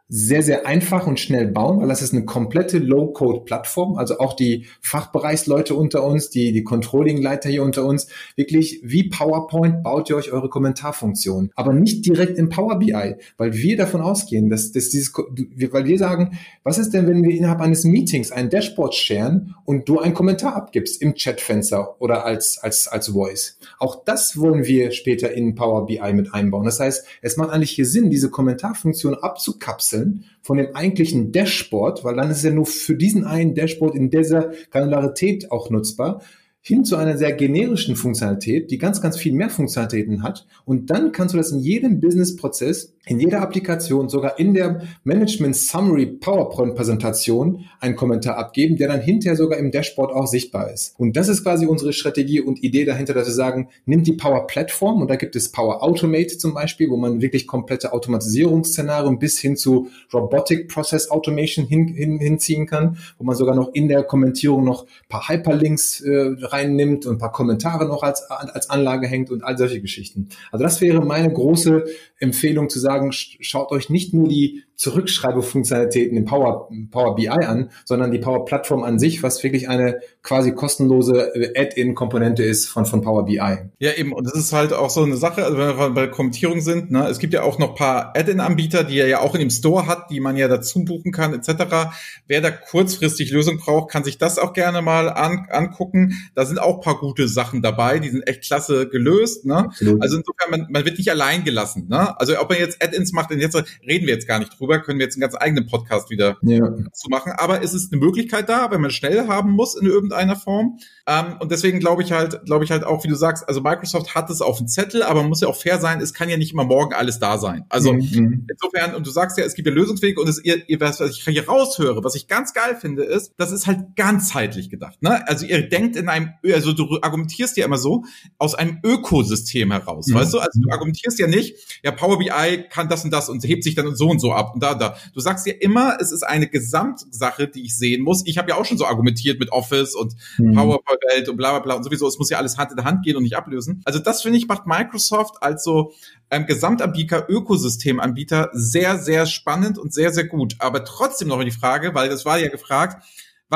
C: sehr, sehr einfach und schnell bauen, weil das ist eine komplette Low-Code-Plattform. Also auch die Fachbereichsleute unter uns, die, die Controlling-Leiter hier unter uns, wirklich wie PowerPoint baut ihr euch eure Kommentarfunktion. Aber nicht direkt in Power BI, weil wir davon ausgehen, dass, dass dieses, weil wir sagen, was ist denn, wenn wir innerhalb eines Meetings ein Dashboard sharen und du einen Kommentar abgibst im Chatfenster oder als, als, als Voice? Auch das wollen wir später in Power BI mit einbauen. Das heißt, es macht eigentlich hier Sinn, diese Kommentarfunktion abzukapseln abkapseln von dem eigentlichen Dashboard, weil dann ist ja nur für diesen einen Dashboard in dieser Granularität auch nutzbar hin zu einer sehr generischen Funktionalität, die ganz, ganz viel mehr Funktionalitäten hat. Und dann kannst du das in jedem Business-Prozess in jeder Applikation, sogar in der Management Summary PowerPoint Präsentation einen Kommentar abgeben, der dann hinterher sogar im Dashboard auch sichtbar ist. Und das ist quasi unsere Strategie und Idee dahinter, dass wir sagen, nimmt die Power Platform und da gibt es Power Automate zum Beispiel, wo man wirklich komplette Automatisierungsszenarien bis hin zu Robotic Process Automation hin, hin, hinziehen kann, wo man sogar noch in der Kommentierung noch paar Hyperlinks äh, reinnimmt und paar Kommentare noch als, als Anlage hängt und all solche Geschichten. Also das wäre meine große Empfehlung zu sagen, schaut euch nicht nur die Zurückschreibefunktionalitäten im Power, Power BI an, sondern die Power Plattform an sich, was wirklich eine quasi kostenlose äh, Add-in-Komponente ist von, von Power BI.
B: Ja, eben. Und das ist halt auch so eine Sache, also wenn wir bei Kommentierung sind, ne, es gibt ja auch noch paar Add-in-Anbieter, die er ja auch in dem Store hat, die man ja dazu buchen kann, etc. Wer da kurzfristig Lösung braucht, kann sich das auch gerne mal an, angucken. Da sind auch paar gute Sachen dabei, die sind echt klasse gelöst. Ne? Also insofern, man, man wird nicht allein gelassen. Ne? Also ob man jetzt Add-ins macht, jetzt reden wir jetzt gar nicht drüber drüber, können wir jetzt einen ganz eigenen Podcast wieder ja. zu machen. Aber es ist eine Möglichkeit da, wenn man schnell haben muss in irgendeiner Form. Ähm, und deswegen glaube ich halt, glaube ich halt auch, wie du sagst, also Microsoft hat es auf dem Zettel, aber man muss ja auch fair sein, es kann ja nicht immer morgen alles da sein. Also mhm. insofern, und du sagst ja, es gibt ja Lösungswege und es, ihr, ihr, was ich hier raushöre, was ich ganz geil finde, ist, das ist halt ganzheitlich gedacht. Ne? Also ihr denkt in einem, also du argumentierst ja immer so aus einem Ökosystem heraus, mhm. weißt du? Also du argumentierst ja nicht, ja, Power BI kann das und das und hebt sich dann so und so ab und da, da. Du sagst ja immer, es ist eine Gesamtsache, die ich sehen muss. Ich habe ja auch schon so argumentiert mit Office und mhm. PowerPoint und bla bla bla und sowieso, es muss ja alles Hand in Hand gehen und nicht ablösen. Also das finde ich macht Microsoft als so ähm, Gesamtanbieter, Ökosystemanbieter sehr, sehr spannend und sehr, sehr gut. Aber trotzdem noch die Frage, weil das war ja gefragt,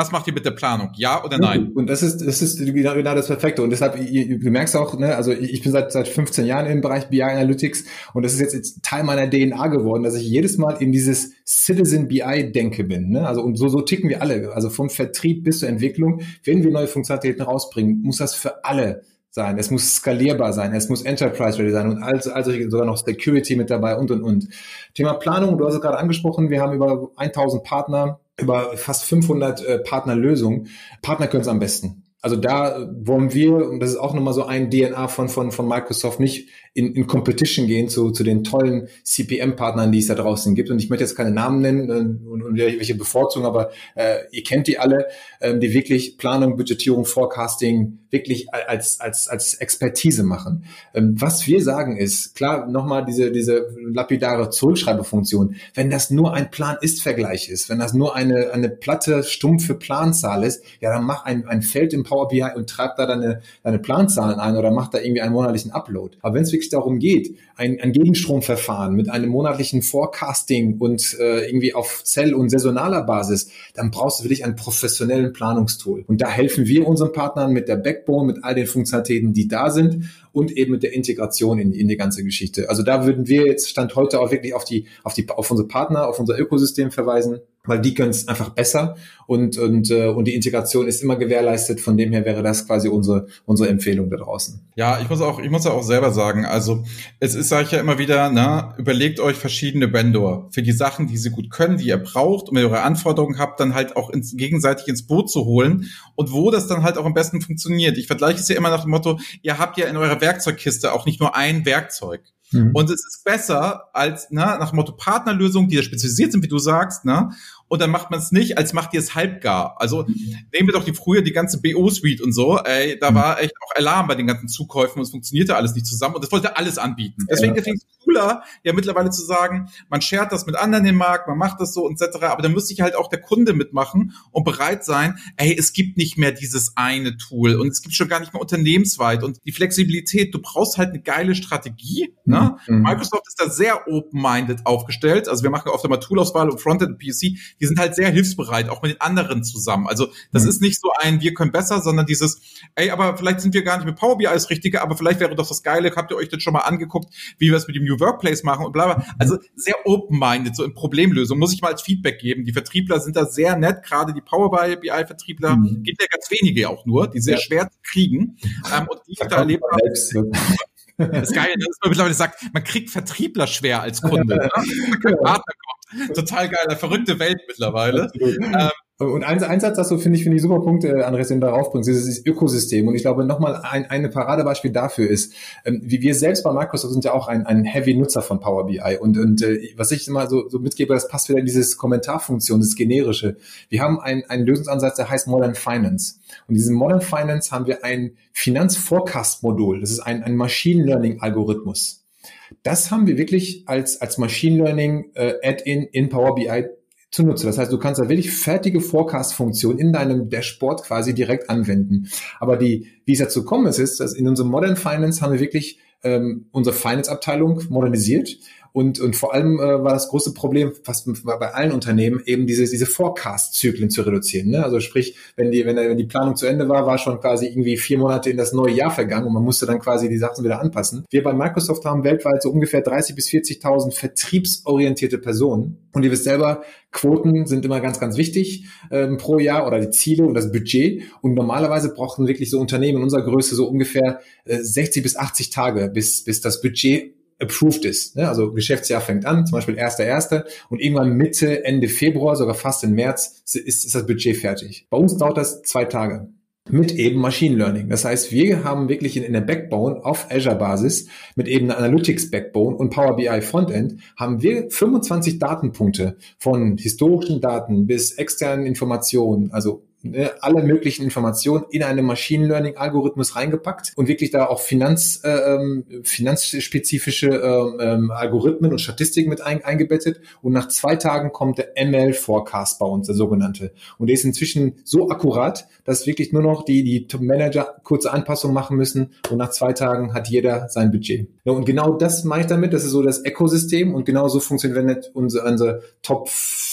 B: was macht ihr mit der Planung? Ja oder nein?
C: Und das ist, das ist genau, genau das Perfekte. Und deshalb, du merkst auch, ne, also ich bin seit, seit 15 Jahren im Bereich BI Analytics und das ist jetzt, jetzt Teil meiner DNA geworden, dass ich jedes Mal in dieses Citizen BI denke bin. Ne? Also und so, so ticken wir alle. Also vom Vertrieb bis zur Entwicklung. Wenn wir neue Funktionalitäten rausbringen, muss das für alle sein, es muss skalierbar sein, es muss enterprise-ready sein und also, also sogar noch Security mit dabei und und und. Thema Planung, du hast es gerade angesprochen, wir haben über 1000 Partner, über fast 500 äh, Partnerlösungen. Partner können es am besten. Also da wollen wir, und das ist auch nochmal so ein DNA von, von, von Microsoft, nicht in, in Competition gehen zu, zu den tollen CPM-Partnern, die es da draußen gibt. Und ich möchte jetzt keine Namen nennen äh, und, und welche bevorzugen, aber äh, ihr kennt die alle, äh, die wirklich Planung, Budgetierung, Forecasting wirklich als, als, als Expertise machen. Ähm, was wir sagen ist, klar, nochmal diese, diese lapidare Zurückschreibefunktion. Wenn das nur ein Plan-Ist-Vergleich ist, wenn das nur eine, eine platte, stumpfe Planzahl ist, ja, dann mach ein, ein Feld im Power BI und treib da deine, deine Planzahlen ein oder mach da irgendwie einen monatlichen Upload. Aber wenn es wirklich darum geht, ein, ein Gegenstromverfahren mit einem monatlichen Forecasting und äh, irgendwie auf Zell- und saisonaler Basis, dann brauchst du wirklich einen professionellen Planungstool. Und da helfen wir unseren Partnern mit der Backbone, mit all den Funktionalitäten, die da sind und eben mit der Integration in, in die ganze Geschichte. Also da würden wir jetzt Stand heute auch wirklich auf die, auf die, auf unsere Partner, auf unser Ökosystem verweisen weil die können es einfach besser und, und, äh, und die Integration ist immer gewährleistet. Von dem her wäre das quasi unsere, unsere Empfehlung da draußen.
B: Ja, ich muss auch, ich muss auch selber sagen, also es ist, sage ich ja immer wieder, na, überlegt euch verschiedene Vendor für die Sachen, die sie gut können, die ihr braucht und wenn ihr eure Anforderungen habt, dann halt auch ins, gegenseitig ins Boot zu holen und wo das dann halt auch am besten funktioniert. Ich vergleiche es ja immer nach dem Motto, ihr habt ja in eurer Werkzeugkiste auch nicht nur ein Werkzeug. Mhm. Und es ist besser als ne, nach dem Motto Partnerlösungen, die da spezialisiert sind, wie du sagst, ne? Und dann macht man es nicht, als macht ihr es halbgar. Also nehmen wir doch die früher die ganze BO-Suite und so, ey, da war echt auch Alarm bei den ganzen Zukäufen und es funktionierte alles nicht zusammen und das wollte alles anbieten. Deswegen finde ich es cooler, ja mittlerweile zu sagen, man schert das mit anderen im Markt, man macht das so und etc., aber dann müsste ich halt auch der Kunde mitmachen und bereit sein, ey, es gibt nicht mehr dieses eine Tool und es gibt schon gar nicht mehr unternehmensweit und die Flexibilität, du brauchst halt eine geile Strategie. Ne? Mhm. Microsoft ist da sehr open-minded aufgestellt, also wir machen oft immer Toolauswahl und Frontend und PSC, die sind halt sehr hilfsbereit, auch mit den anderen zusammen. Also das mhm. ist nicht so ein, wir können besser, sondern dieses, ey, aber vielleicht sind wir gar nicht mit Power BI das Richtige, aber vielleicht wäre doch das Geile, habt ihr euch das schon mal angeguckt, wie wir es mit dem New Workplace machen und bla bla. Also sehr open-minded, so in Problemlösung, muss ich mal als Feedback geben. Die Vertriebler sind da sehr nett, gerade die Power BI-Vertriebler, mhm. gibt ja ganz wenige auch nur, die sehr ja. schwer zu kriegen. Ähm, und die ich da erlebt habe, das ist geil, dass man mittlerweile sagt, man kriegt Vertriebler schwer als Kunde. Ne? Total geil, eine verrückte Welt mittlerweile. Ähm,
C: und ein, ein Satz, das so finde ich, finde ich super Punkt, äh, Andres, den du darauf bringst, dieses Ökosystem. Und ich glaube, nochmal ein, ein Paradebeispiel dafür ist, ähm, wie wir selbst bei Microsoft sind ja auch ein, ein Heavy-Nutzer von Power BI. Und, und äh, was ich immer so, so mitgebe, das passt wieder in dieses Kommentarfunktion, das Generische. Wir haben einen, einen Lösungsansatz, der heißt Modern Finance. Und in diesem Modern Finance haben wir ein Finanzforecast-Modul. Das ist ein, ein Machine Learning-Algorithmus. Das haben wir wirklich als, als Machine Learning äh, Add-in in Power BI zunutze. Das heißt, du kannst da wirklich fertige Forecast-Funktionen in deinem Dashboard quasi direkt anwenden. Aber die, wie es dazu kommen ist, ist, dass in unserem Modern Finance haben wir wirklich ähm, unsere Finance-Abteilung modernisiert und, und vor allem äh, war das große Problem fast bei allen Unternehmen eben diese, diese Forecast-Zyklen zu reduzieren. Ne? Also sprich, wenn die, wenn, wenn die Planung zu Ende war, war schon quasi irgendwie vier Monate in das neue Jahr vergangen und man musste dann quasi die Sachen wieder anpassen. Wir bei Microsoft haben weltweit so ungefähr 30 bis 40.000 vertriebsorientierte Personen. Und ihr wisst selber, Quoten sind immer ganz, ganz wichtig ähm, pro Jahr oder die Ziele und das Budget. Und normalerweise brauchen wirklich so Unternehmen in unserer Größe so ungefähr äh, 60 bis 80 Tage, bis, bis das Budget approved ist. Ne? Also Geschäftsjahr fängt an, zum Beispiel 1.1. und irgendwann Mitte, Ende Februar, sogar fast im März, ist, ist das Budget fertig. Bei uns dauert das zwei Tage mit eben Machine Learning. Das heißt, wir haben wirklich in, in der Backbone auf Azure-Basis mit eben einer Analytics-Backbone und Power BI Frontend haben wir 25 Datenpunkte von historischen Daten bis externen Informationen, also ne, alle möglichen Informationen in einen Machine Learning Algorithmus reingepackt und wirklich da auch Finanz, äh, ähm, finanzspezifische äh, äh, Algorithmen und Statistiken mit ein, eingebettet und nach zwei Tagen kommt der ML Forecast bei uns, der sogenannte. Und der ist inzwischen so akkurat, dass wirklich nur noch die, die Manager kurze Anpassungen machen müssen und nach zwei Tagen hat jeder sein Budget. Ja, und genau das mache ich damit, das ist so das Ökosystem und genau so funktioniert unsere, unsere Top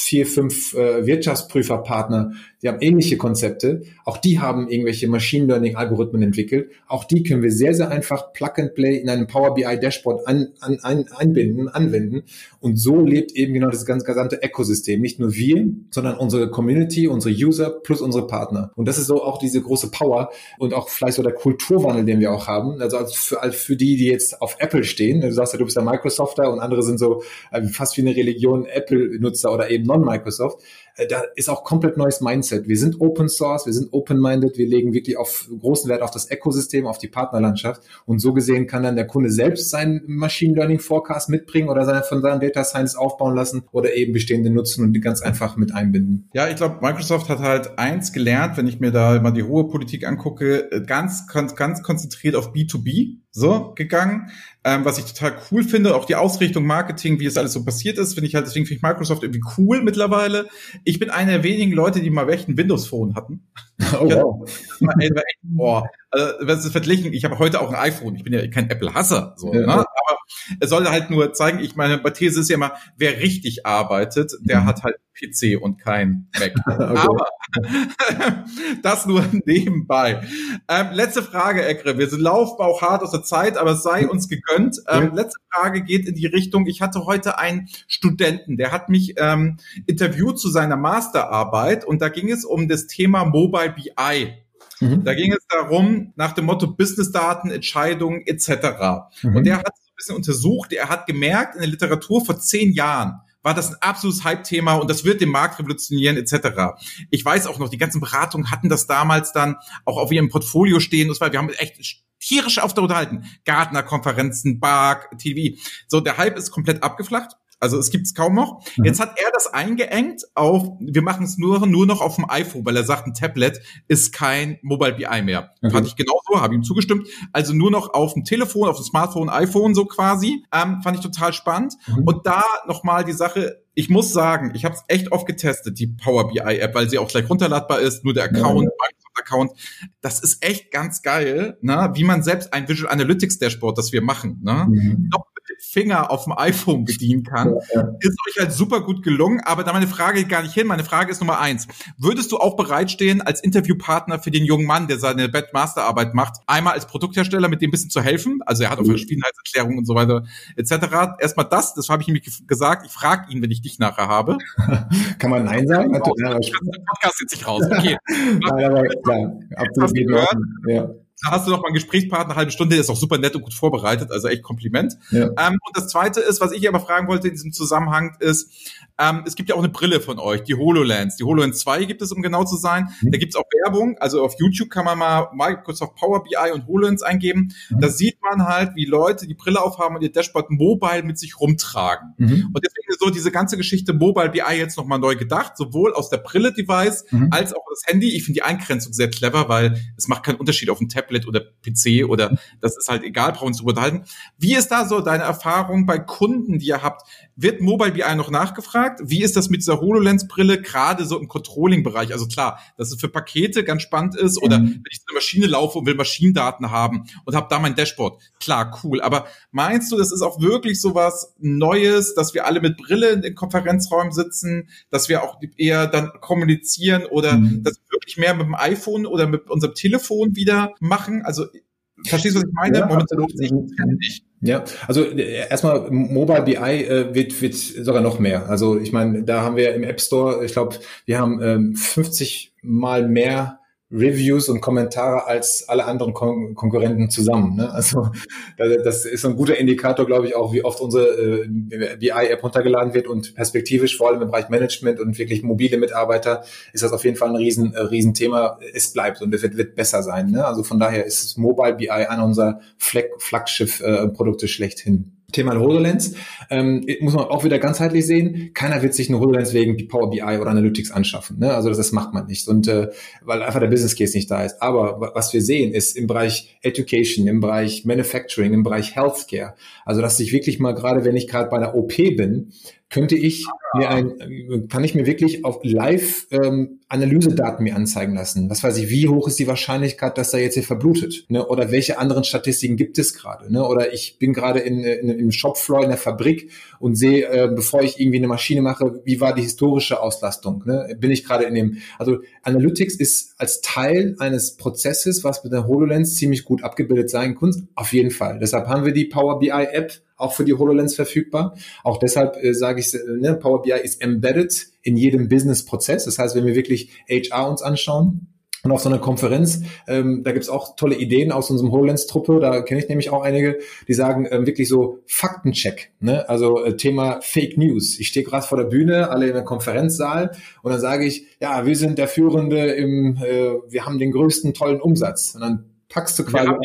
C: vier, fünf äh, Wirtschaftsprüferpartner, die haben ähnliche Konzepte. Auch die haben irgendwelche Machine Learning Algorithmen entwickelt. Auch die können wir sehr, sehr einfach Plug and Play in einem Power BI Dashboard an, an, ein, einbinden, anwenden. Und so lebt eben genau das ganze gesamte Ökosystem. Nicht nur wir, sondern unsere Community, unsere User plus unsere Partner. Und das ist so auch diese große Power und auch vielleicht so der Kulturwandel, den wir auch haben. Also als für, als für die, die jetzt auf Apple stehen. Du sagst ja, du bist ja Microsofter und andere sind so äh, fast wie eine Religion Apple-Nutzer oder eben Non-Microsoft. Äh, da ist auch komplett neues Mindset. Wir sind Open Source, wir sind open-minded, wir legen wirklich auf großen Wert auf das Ökosystem, auf die Partnerlandschaft. Und so gesehen kann dann der Kunde selbst seinen Machine Learning Forecast mitbringen oder seine, von seinen Data Science aufbauen lassen oder eben bestehende nutzen und die ganz einfach mit einbinden.
B: Ja, ich glaube, Microsoft hat halt eins gelernt, wenn ich mir da mal die hohe Politik angucke, äh, ganz, ganz, ganz konzentriert auf B2B so gegangen. Ähm, was ich total cool finde, auch die Ausrichtung Marketing, wie es alles so passiert ist, finde ich halt, deswegen finde ich Microsoft irgendwie cool mittlerweile. Ich bin einer der wenigen Leute, die mal echt ein Windows-Phone hatten. Oh, wow. boah, also, was ist verglichen? Ich habe heute auch ein iPhone. Ich bin ja kein Apple-Hasser, so, ja, ne? aber es soll halt nur zeigen, ich meine, bei These ist ja immer, wer richtig arbeitet, der mhm. hat halt PC und kein Mac. okay. Aber das nur nebenbei. Ähm, letzte Frage, Ekre. Wir sind Laufbauch hart aus der Zeit, aber es sei uns gegönnt. Ähm, letzte Frage geht in die Richtung, ich hatte heute einen Studenten, der hat mich ähm, interviewt zu seiner Masterarbeit und da ging es um das Thema Mobile BI. Mhm. Da ging es darum, nach dem Motto Businessdaten, Entscheidungen etc. Mhm. Und der hat es ein bisschen untersucht, er hat gemerkt in der Literatur vor zehn Jahren, war das ein absolutes Hype-Thema und das wird den Markt revolutionieren etc. Ich weiß auch noch, die ganzen Beratungen hatten das damals dann auch auf ihrem Portfolio stehen. Das war, wir haben echt tierisch oft unterhalten. Gartner-Konferenzen, Bark, TV. So, der Hype ist komplett abgeflacht. Also es gibt es kaum noch. Mhm. Jetzt hat er das eingeengt auf, wir machen es nur, nur noch auf dem iPhone, weil er sagt, ein Tablet ist kein Mobile BI mehr. Okay. Fand ich genauso, habe ihm zugestimmt. Also nur noch auf dem Telefon, auf dem Smartphone, iPhone so quasi. Ähm, fand ich total spannend. Mhm. Und da nochmal die Sache, ich muss sagen, ich habe es echt oft getestet, die Power BI App, weil sie auch gleich runterladbar ist, nur der Account, ja. Account. Das ist echt ganz geil, ne? wie man selbst ein Visual Analytics Dashboard, das wir machen, ne? Mhm. noch Finger auf dem iPhone bedienen kann. Ja, ja. Ist euch halt super gut gelungen, aber da meine Frage geht gar nicht hin. Meine Frage ist Nummer eins. Würdest du auch bereitstehen als Interviewpartner für den jungen Mann, der seine Masterarbeit macht, einmal als Produkthersteller mit dem ein bisschen zu helfen? Also er hat auch mhm. Verschwiegenheitserklärungen und so weiter etc. Erstmal das, das habe ich ihm gesagt. Ich frage ihn, wenn ich dich nachher habe.
C: Kann man Nein sagen?
B: Genau, ja, Podcast jetzt nicht raus. Okay. Nein, aber klar, absolut. Ja da hast du noch mal einen Gesprächspartner, eine halbe Stunde, der ist auch super nett und gut vorbereitet, also echt Kompliment. Ja. Ähm, und das Zweite ist, was ich aber fragen wollte in diesem Zusammenhang, ist, ähm, es gibt ja auch eine Brille von euch, die HoloLens. Die HoloLens 2 gibt es, um genau zu sein. Mhm. Da gibt es auch Werbung, also auf YouTube kann man mal Microsoft Power BI und HoloLens eingeben. Mhm. Da sieht man halt, wie Leute die Brille aufhaben und ihr Dashboard mobile mit sich rumtragen. Mhm. Und deswegen ist so diese ganze Geschichte Mobile BI jetzt nochmal neu gedacht, sowohl aus der Brille-Device mhm. als auch das Handy. Ich finde die Eingrenzung sehr clever, weil es macht keinen Unterschied auf dem Tablet oder PC oder das ist halt egal, brauchen wir uns unterhalten. Wie ist da so deine Erfahrung bei Kunden, die ihr habt? Wird Mobile BI noch nachgefragt? Wie ist das mit dieser HoloLens-Brille, gerade so im Controlling-Bereich? Also klar, dass es für Pakete ganz spannend ist oder mhm. wenn ich zu einer Maschine laufe und will Maschinendaten haben und habe da mein Dashboard. Klar, cool. Aber meinst du, das ist auch wirklich so was Neues, dass wir alle mit Brille in den Konferenzräumen sitzen, dass wir auch eher dann kommunizieren oder mhm. dass wir wirklich mehr mit dem iPhone oder mit unserem Telefon wieder machen? Also Verstehst du, was ich meine? Ja, Momentan
C: nicht. Ja, also äh, erstmal Mobile BI äh, wird, wird sogar noch mehr. Also ich meine, da haben wir im App Store, ich glaube, wir haben ähm, 50 mal mehr Reviews und Kommentare als alle anderen Kon Konkurrenten zusammen. Ne? Also das ist ein guter Indikator, glaube ich, auch, wie oft unsere äh, BI-App runtergeladen wird und perspektivisch, vor allem im Bereich Management und wirklich mobile Mitarbeiter, ist das auf jeden Fall ein riesen, äh, riesen Thema. Es bleibt und es wird, wird besser sein. Ne? Also von daher ist Mobile BI einer unserer Flaggschiff-Produkte äh, schlechthin. Thema HoloLens ähm, muss man auch wieder ganzheitlich sehen. Keiner wird sich eine HoloLens wegen Power BI oder Analytics anschaffen. Ne? Also das, das macht man nicht. Und äh, weil einfach der Business Case nicht da ist. Aber was wir sehen, ist im Bereich Education, im Bereich Manufacturing, im Bereich Healthcare, also dass ich wirklich mal gerade, wenn ich gerade bei einer OP bin, könnte ich mir ein, kann ich mir wirklich auf Live ähm, Analysedaten mir anzeigen lassen. Was weiß ich, wie hoch ist die Wahrscheinlichkeit, dass da jetzt hier verblutet? Ne? Oder welche anderen Statistiken gibt es gerade? Ne? Oder ich bin gerade in, in, im Shopfloor in der Fabrik und sehe, äh, bevor ich irgendwie eine Maschine mache, wie war die historische Auslastung? Ne? Bin ich gerade in dem, also Analytics ist als Teil eines Prozesses, was mit der HoloLens ziemlich gut abgebildet sein kann. Auf jeden Fall. Deshalb haben wir die Power BI App auch für die HoloLens verfügbar. Auch deshalb äh, sage ich, äh, ne, Power BI ist embedded in jedem Business-Prozess. Das heißt, wenn wir wirklich HR uns anschauen, und auf so einer Konferenz, ähm, da gibt's auch tolle Ideen aus unserem HoloLens-Truppe, da kenne ich nämlich auch einige, die sagen ähm, wirklich so Faktencheck, ne? also äh, Thema Fake News. Ich stehe gerade vor der Bühne, alle in der Konferenzsaal und dann sage ich, ja, wir sind der Führende im, äh, wir haben den größten tollen Umsatz. Und dann packst du quasi. Wir haben,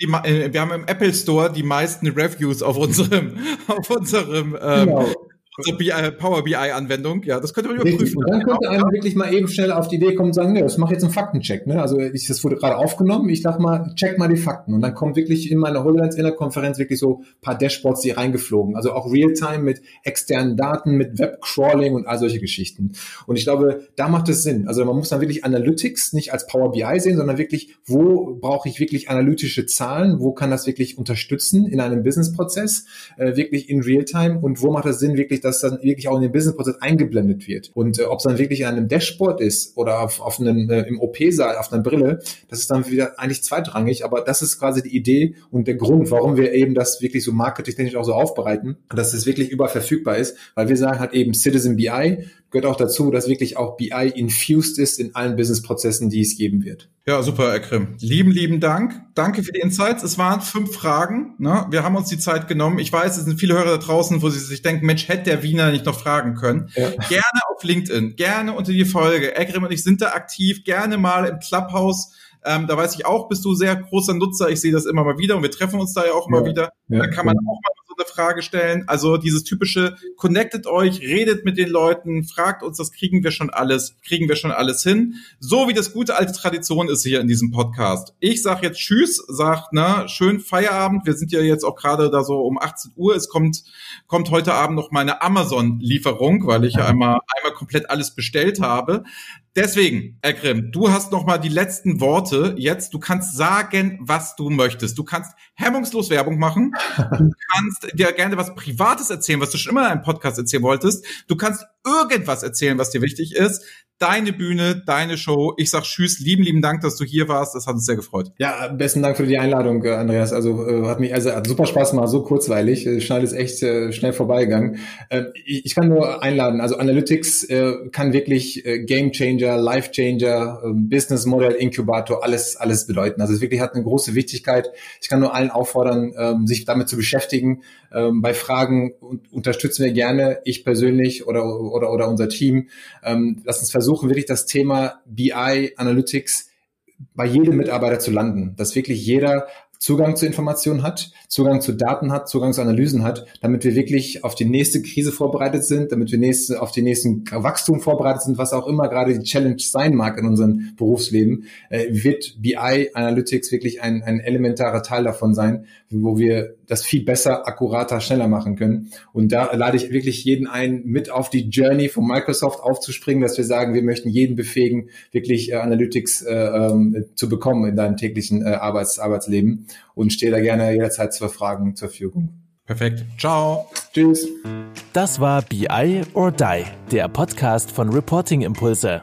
B: wir haben, die, äh, wir haben im Apple Store die meisten Reviews auf unserem, auf unserem ähm, genau. Also BI, Power BI-Anwendung, ja, das könnte man überprüfen.
C: Und dann könnte einer wirklich mal eben schnell auf die Idee kommen und sagen, nee, das mache jetzt einen Faktencheck. Ne? Also ich, das wurde gerade aufgenommen, ich sag mal, check mal die Fakten. Und dann kommen wirklich in meiner HoloLens in der Konferenz wirklich so paar Dashboards, die reingeflogen. Also auch Realtime mit externen Daten, mit Webcrawling und all solche Geschichten. Und ich glaube, da macht es Sinn. Also man muss dann wirklich Analytics nicht als Power BI sehen, sondern wirklich, wo brauche ich wirklich analytische Zahlen? Wo kann das wirklich unterstützen in einem Businessprozess? Äh, wirklich in Realtime? Und wo macht es Sinn, wirklich dass dann wirklich auch in den Businessprozess eingeblendet wird. Und äh, ob es dann wirklich in einem Dashboard ist oder auf, auf einem, äh, im OP-Saal, auf einer Brille, das ist dann wieder eigentlich zweitrangig, aber das ist quasi die Idee und der Grund, warum wir eben das wirklich so marketingtechnisch auch so aufbereiten, dass es wirklich überall ist, weil wir sagen halt eben Citizen BI, gehört auch dazu, dass wirklich auch BI infused ist in allen Businessprozessen, die es geben wird.
B: Ja, super, Ekrim. Lieben, lieben Dank. Danke für die Insights. Es waren fünf Fragen. Ne? Wir haben uns die Zeit genommen. Ich weiß, es sind viele Hörer da draußen, wo sie sich denken, Mensch, hätte der Wiener nicht noch fragen können. Ja. Gerne auf LinkedIn, gerne unter die Folge. Ekrim und ich sind da aktiv. Gerne mal im Clubhouse. Ähm, da weiß ich auch, bist du sehr großer Nutzer. Ich sehe das immer mal wieder und wir treffen uns da ja auch ja. immer wieder. Ja. Da kann man auch mal eine Frage stellen. Also dieses typische, connectet euch, redet mit den Leuten, fragt uns, das kriegen wir schon alles, kriegen wir schon alles hin. So wie das gute alte Tradition ist hier in diesem Podcast. Ich sag jetzt Tschüss, sag, ne, schön Feierabend. Wir sind ja jetzt auch gerade da so um 18 Uhr. Es kommt, kommt heute Abend noch meine Amazon-Lieferung, weil ich ja einmal, einmal komplett alles bestellt habe. Deswegen, Ekrim, du hast noch mal die letzten Worte. Jetzt, du kannst sagen, was du möchtest. Du kannst hemmungslos Werbung machen. Du kannst dir gerne was Privates erzählen, was du schon immer in einem Podcast erzählen wolltest. Du kannst irgendwas erzählen, was dir wichtig ist deine Bühne, deine Show. Ich sag Tschüss, lieben, lieben Dank, dass du hier warst. Das hat uns sehr gefreut.
C: Ja, besten Dank für die Einladung, äh, Andreas. Also äh, hat mich also hat super Spaß gemacht, so kurzweilig. Äh, schnell ist echt äh, schnell vorbeigegangen. Äh, ich kann nur einladen. Also Analytics äh, kann wirklich äh, Game Changer, Life Changer, äh, Business Model Inkubator, alles alles bedeuten. Also es wirklich hat eine große Wichtigkeit. Ich kann nur allen auffordern, äh, sich damit zu beschäftigen. Ähm, bei Fragen unterstützen wir gerne, ich persönlich oder oder oder unser Team. Ähm, lass uns versuchen wirklich das Thema BI Analytics bei jedem Mitarbeiter zu landen, dass wirklich jeder Zugang zu Informationen hat, Zugang zu Daten hat, Zugang zu Analysen hat, damit wir wirklich auf die nächste Krise vorbereitet sind, damit wir nächste, auf die nächsten Wachstum vorbereitet sind, was auch immer gerade die Challenge sein mag in unserem Berufsleben, äh, wird BI Analytics wirklich ein, ein elementarer Teil davon sein, wo wir das viel besser, akkurater, schneller machen können. Und da lade ich wirklich jeden ein, mit auf die Journey von Microsoft aufzuspringen, dass wir sagen, wir möchten jeden befähigen, wirklich äh, Analytics äh, ähm, zu bekommen in deinem täglichen äh, Arbeits Arbeitsleben und stehe da gerne jederzeit zur Fragen zur Verfügung.
B: Perfekt. Ciao.
A: Tschüss. Das war BI or Die, der Podcast von Reporting Impulse.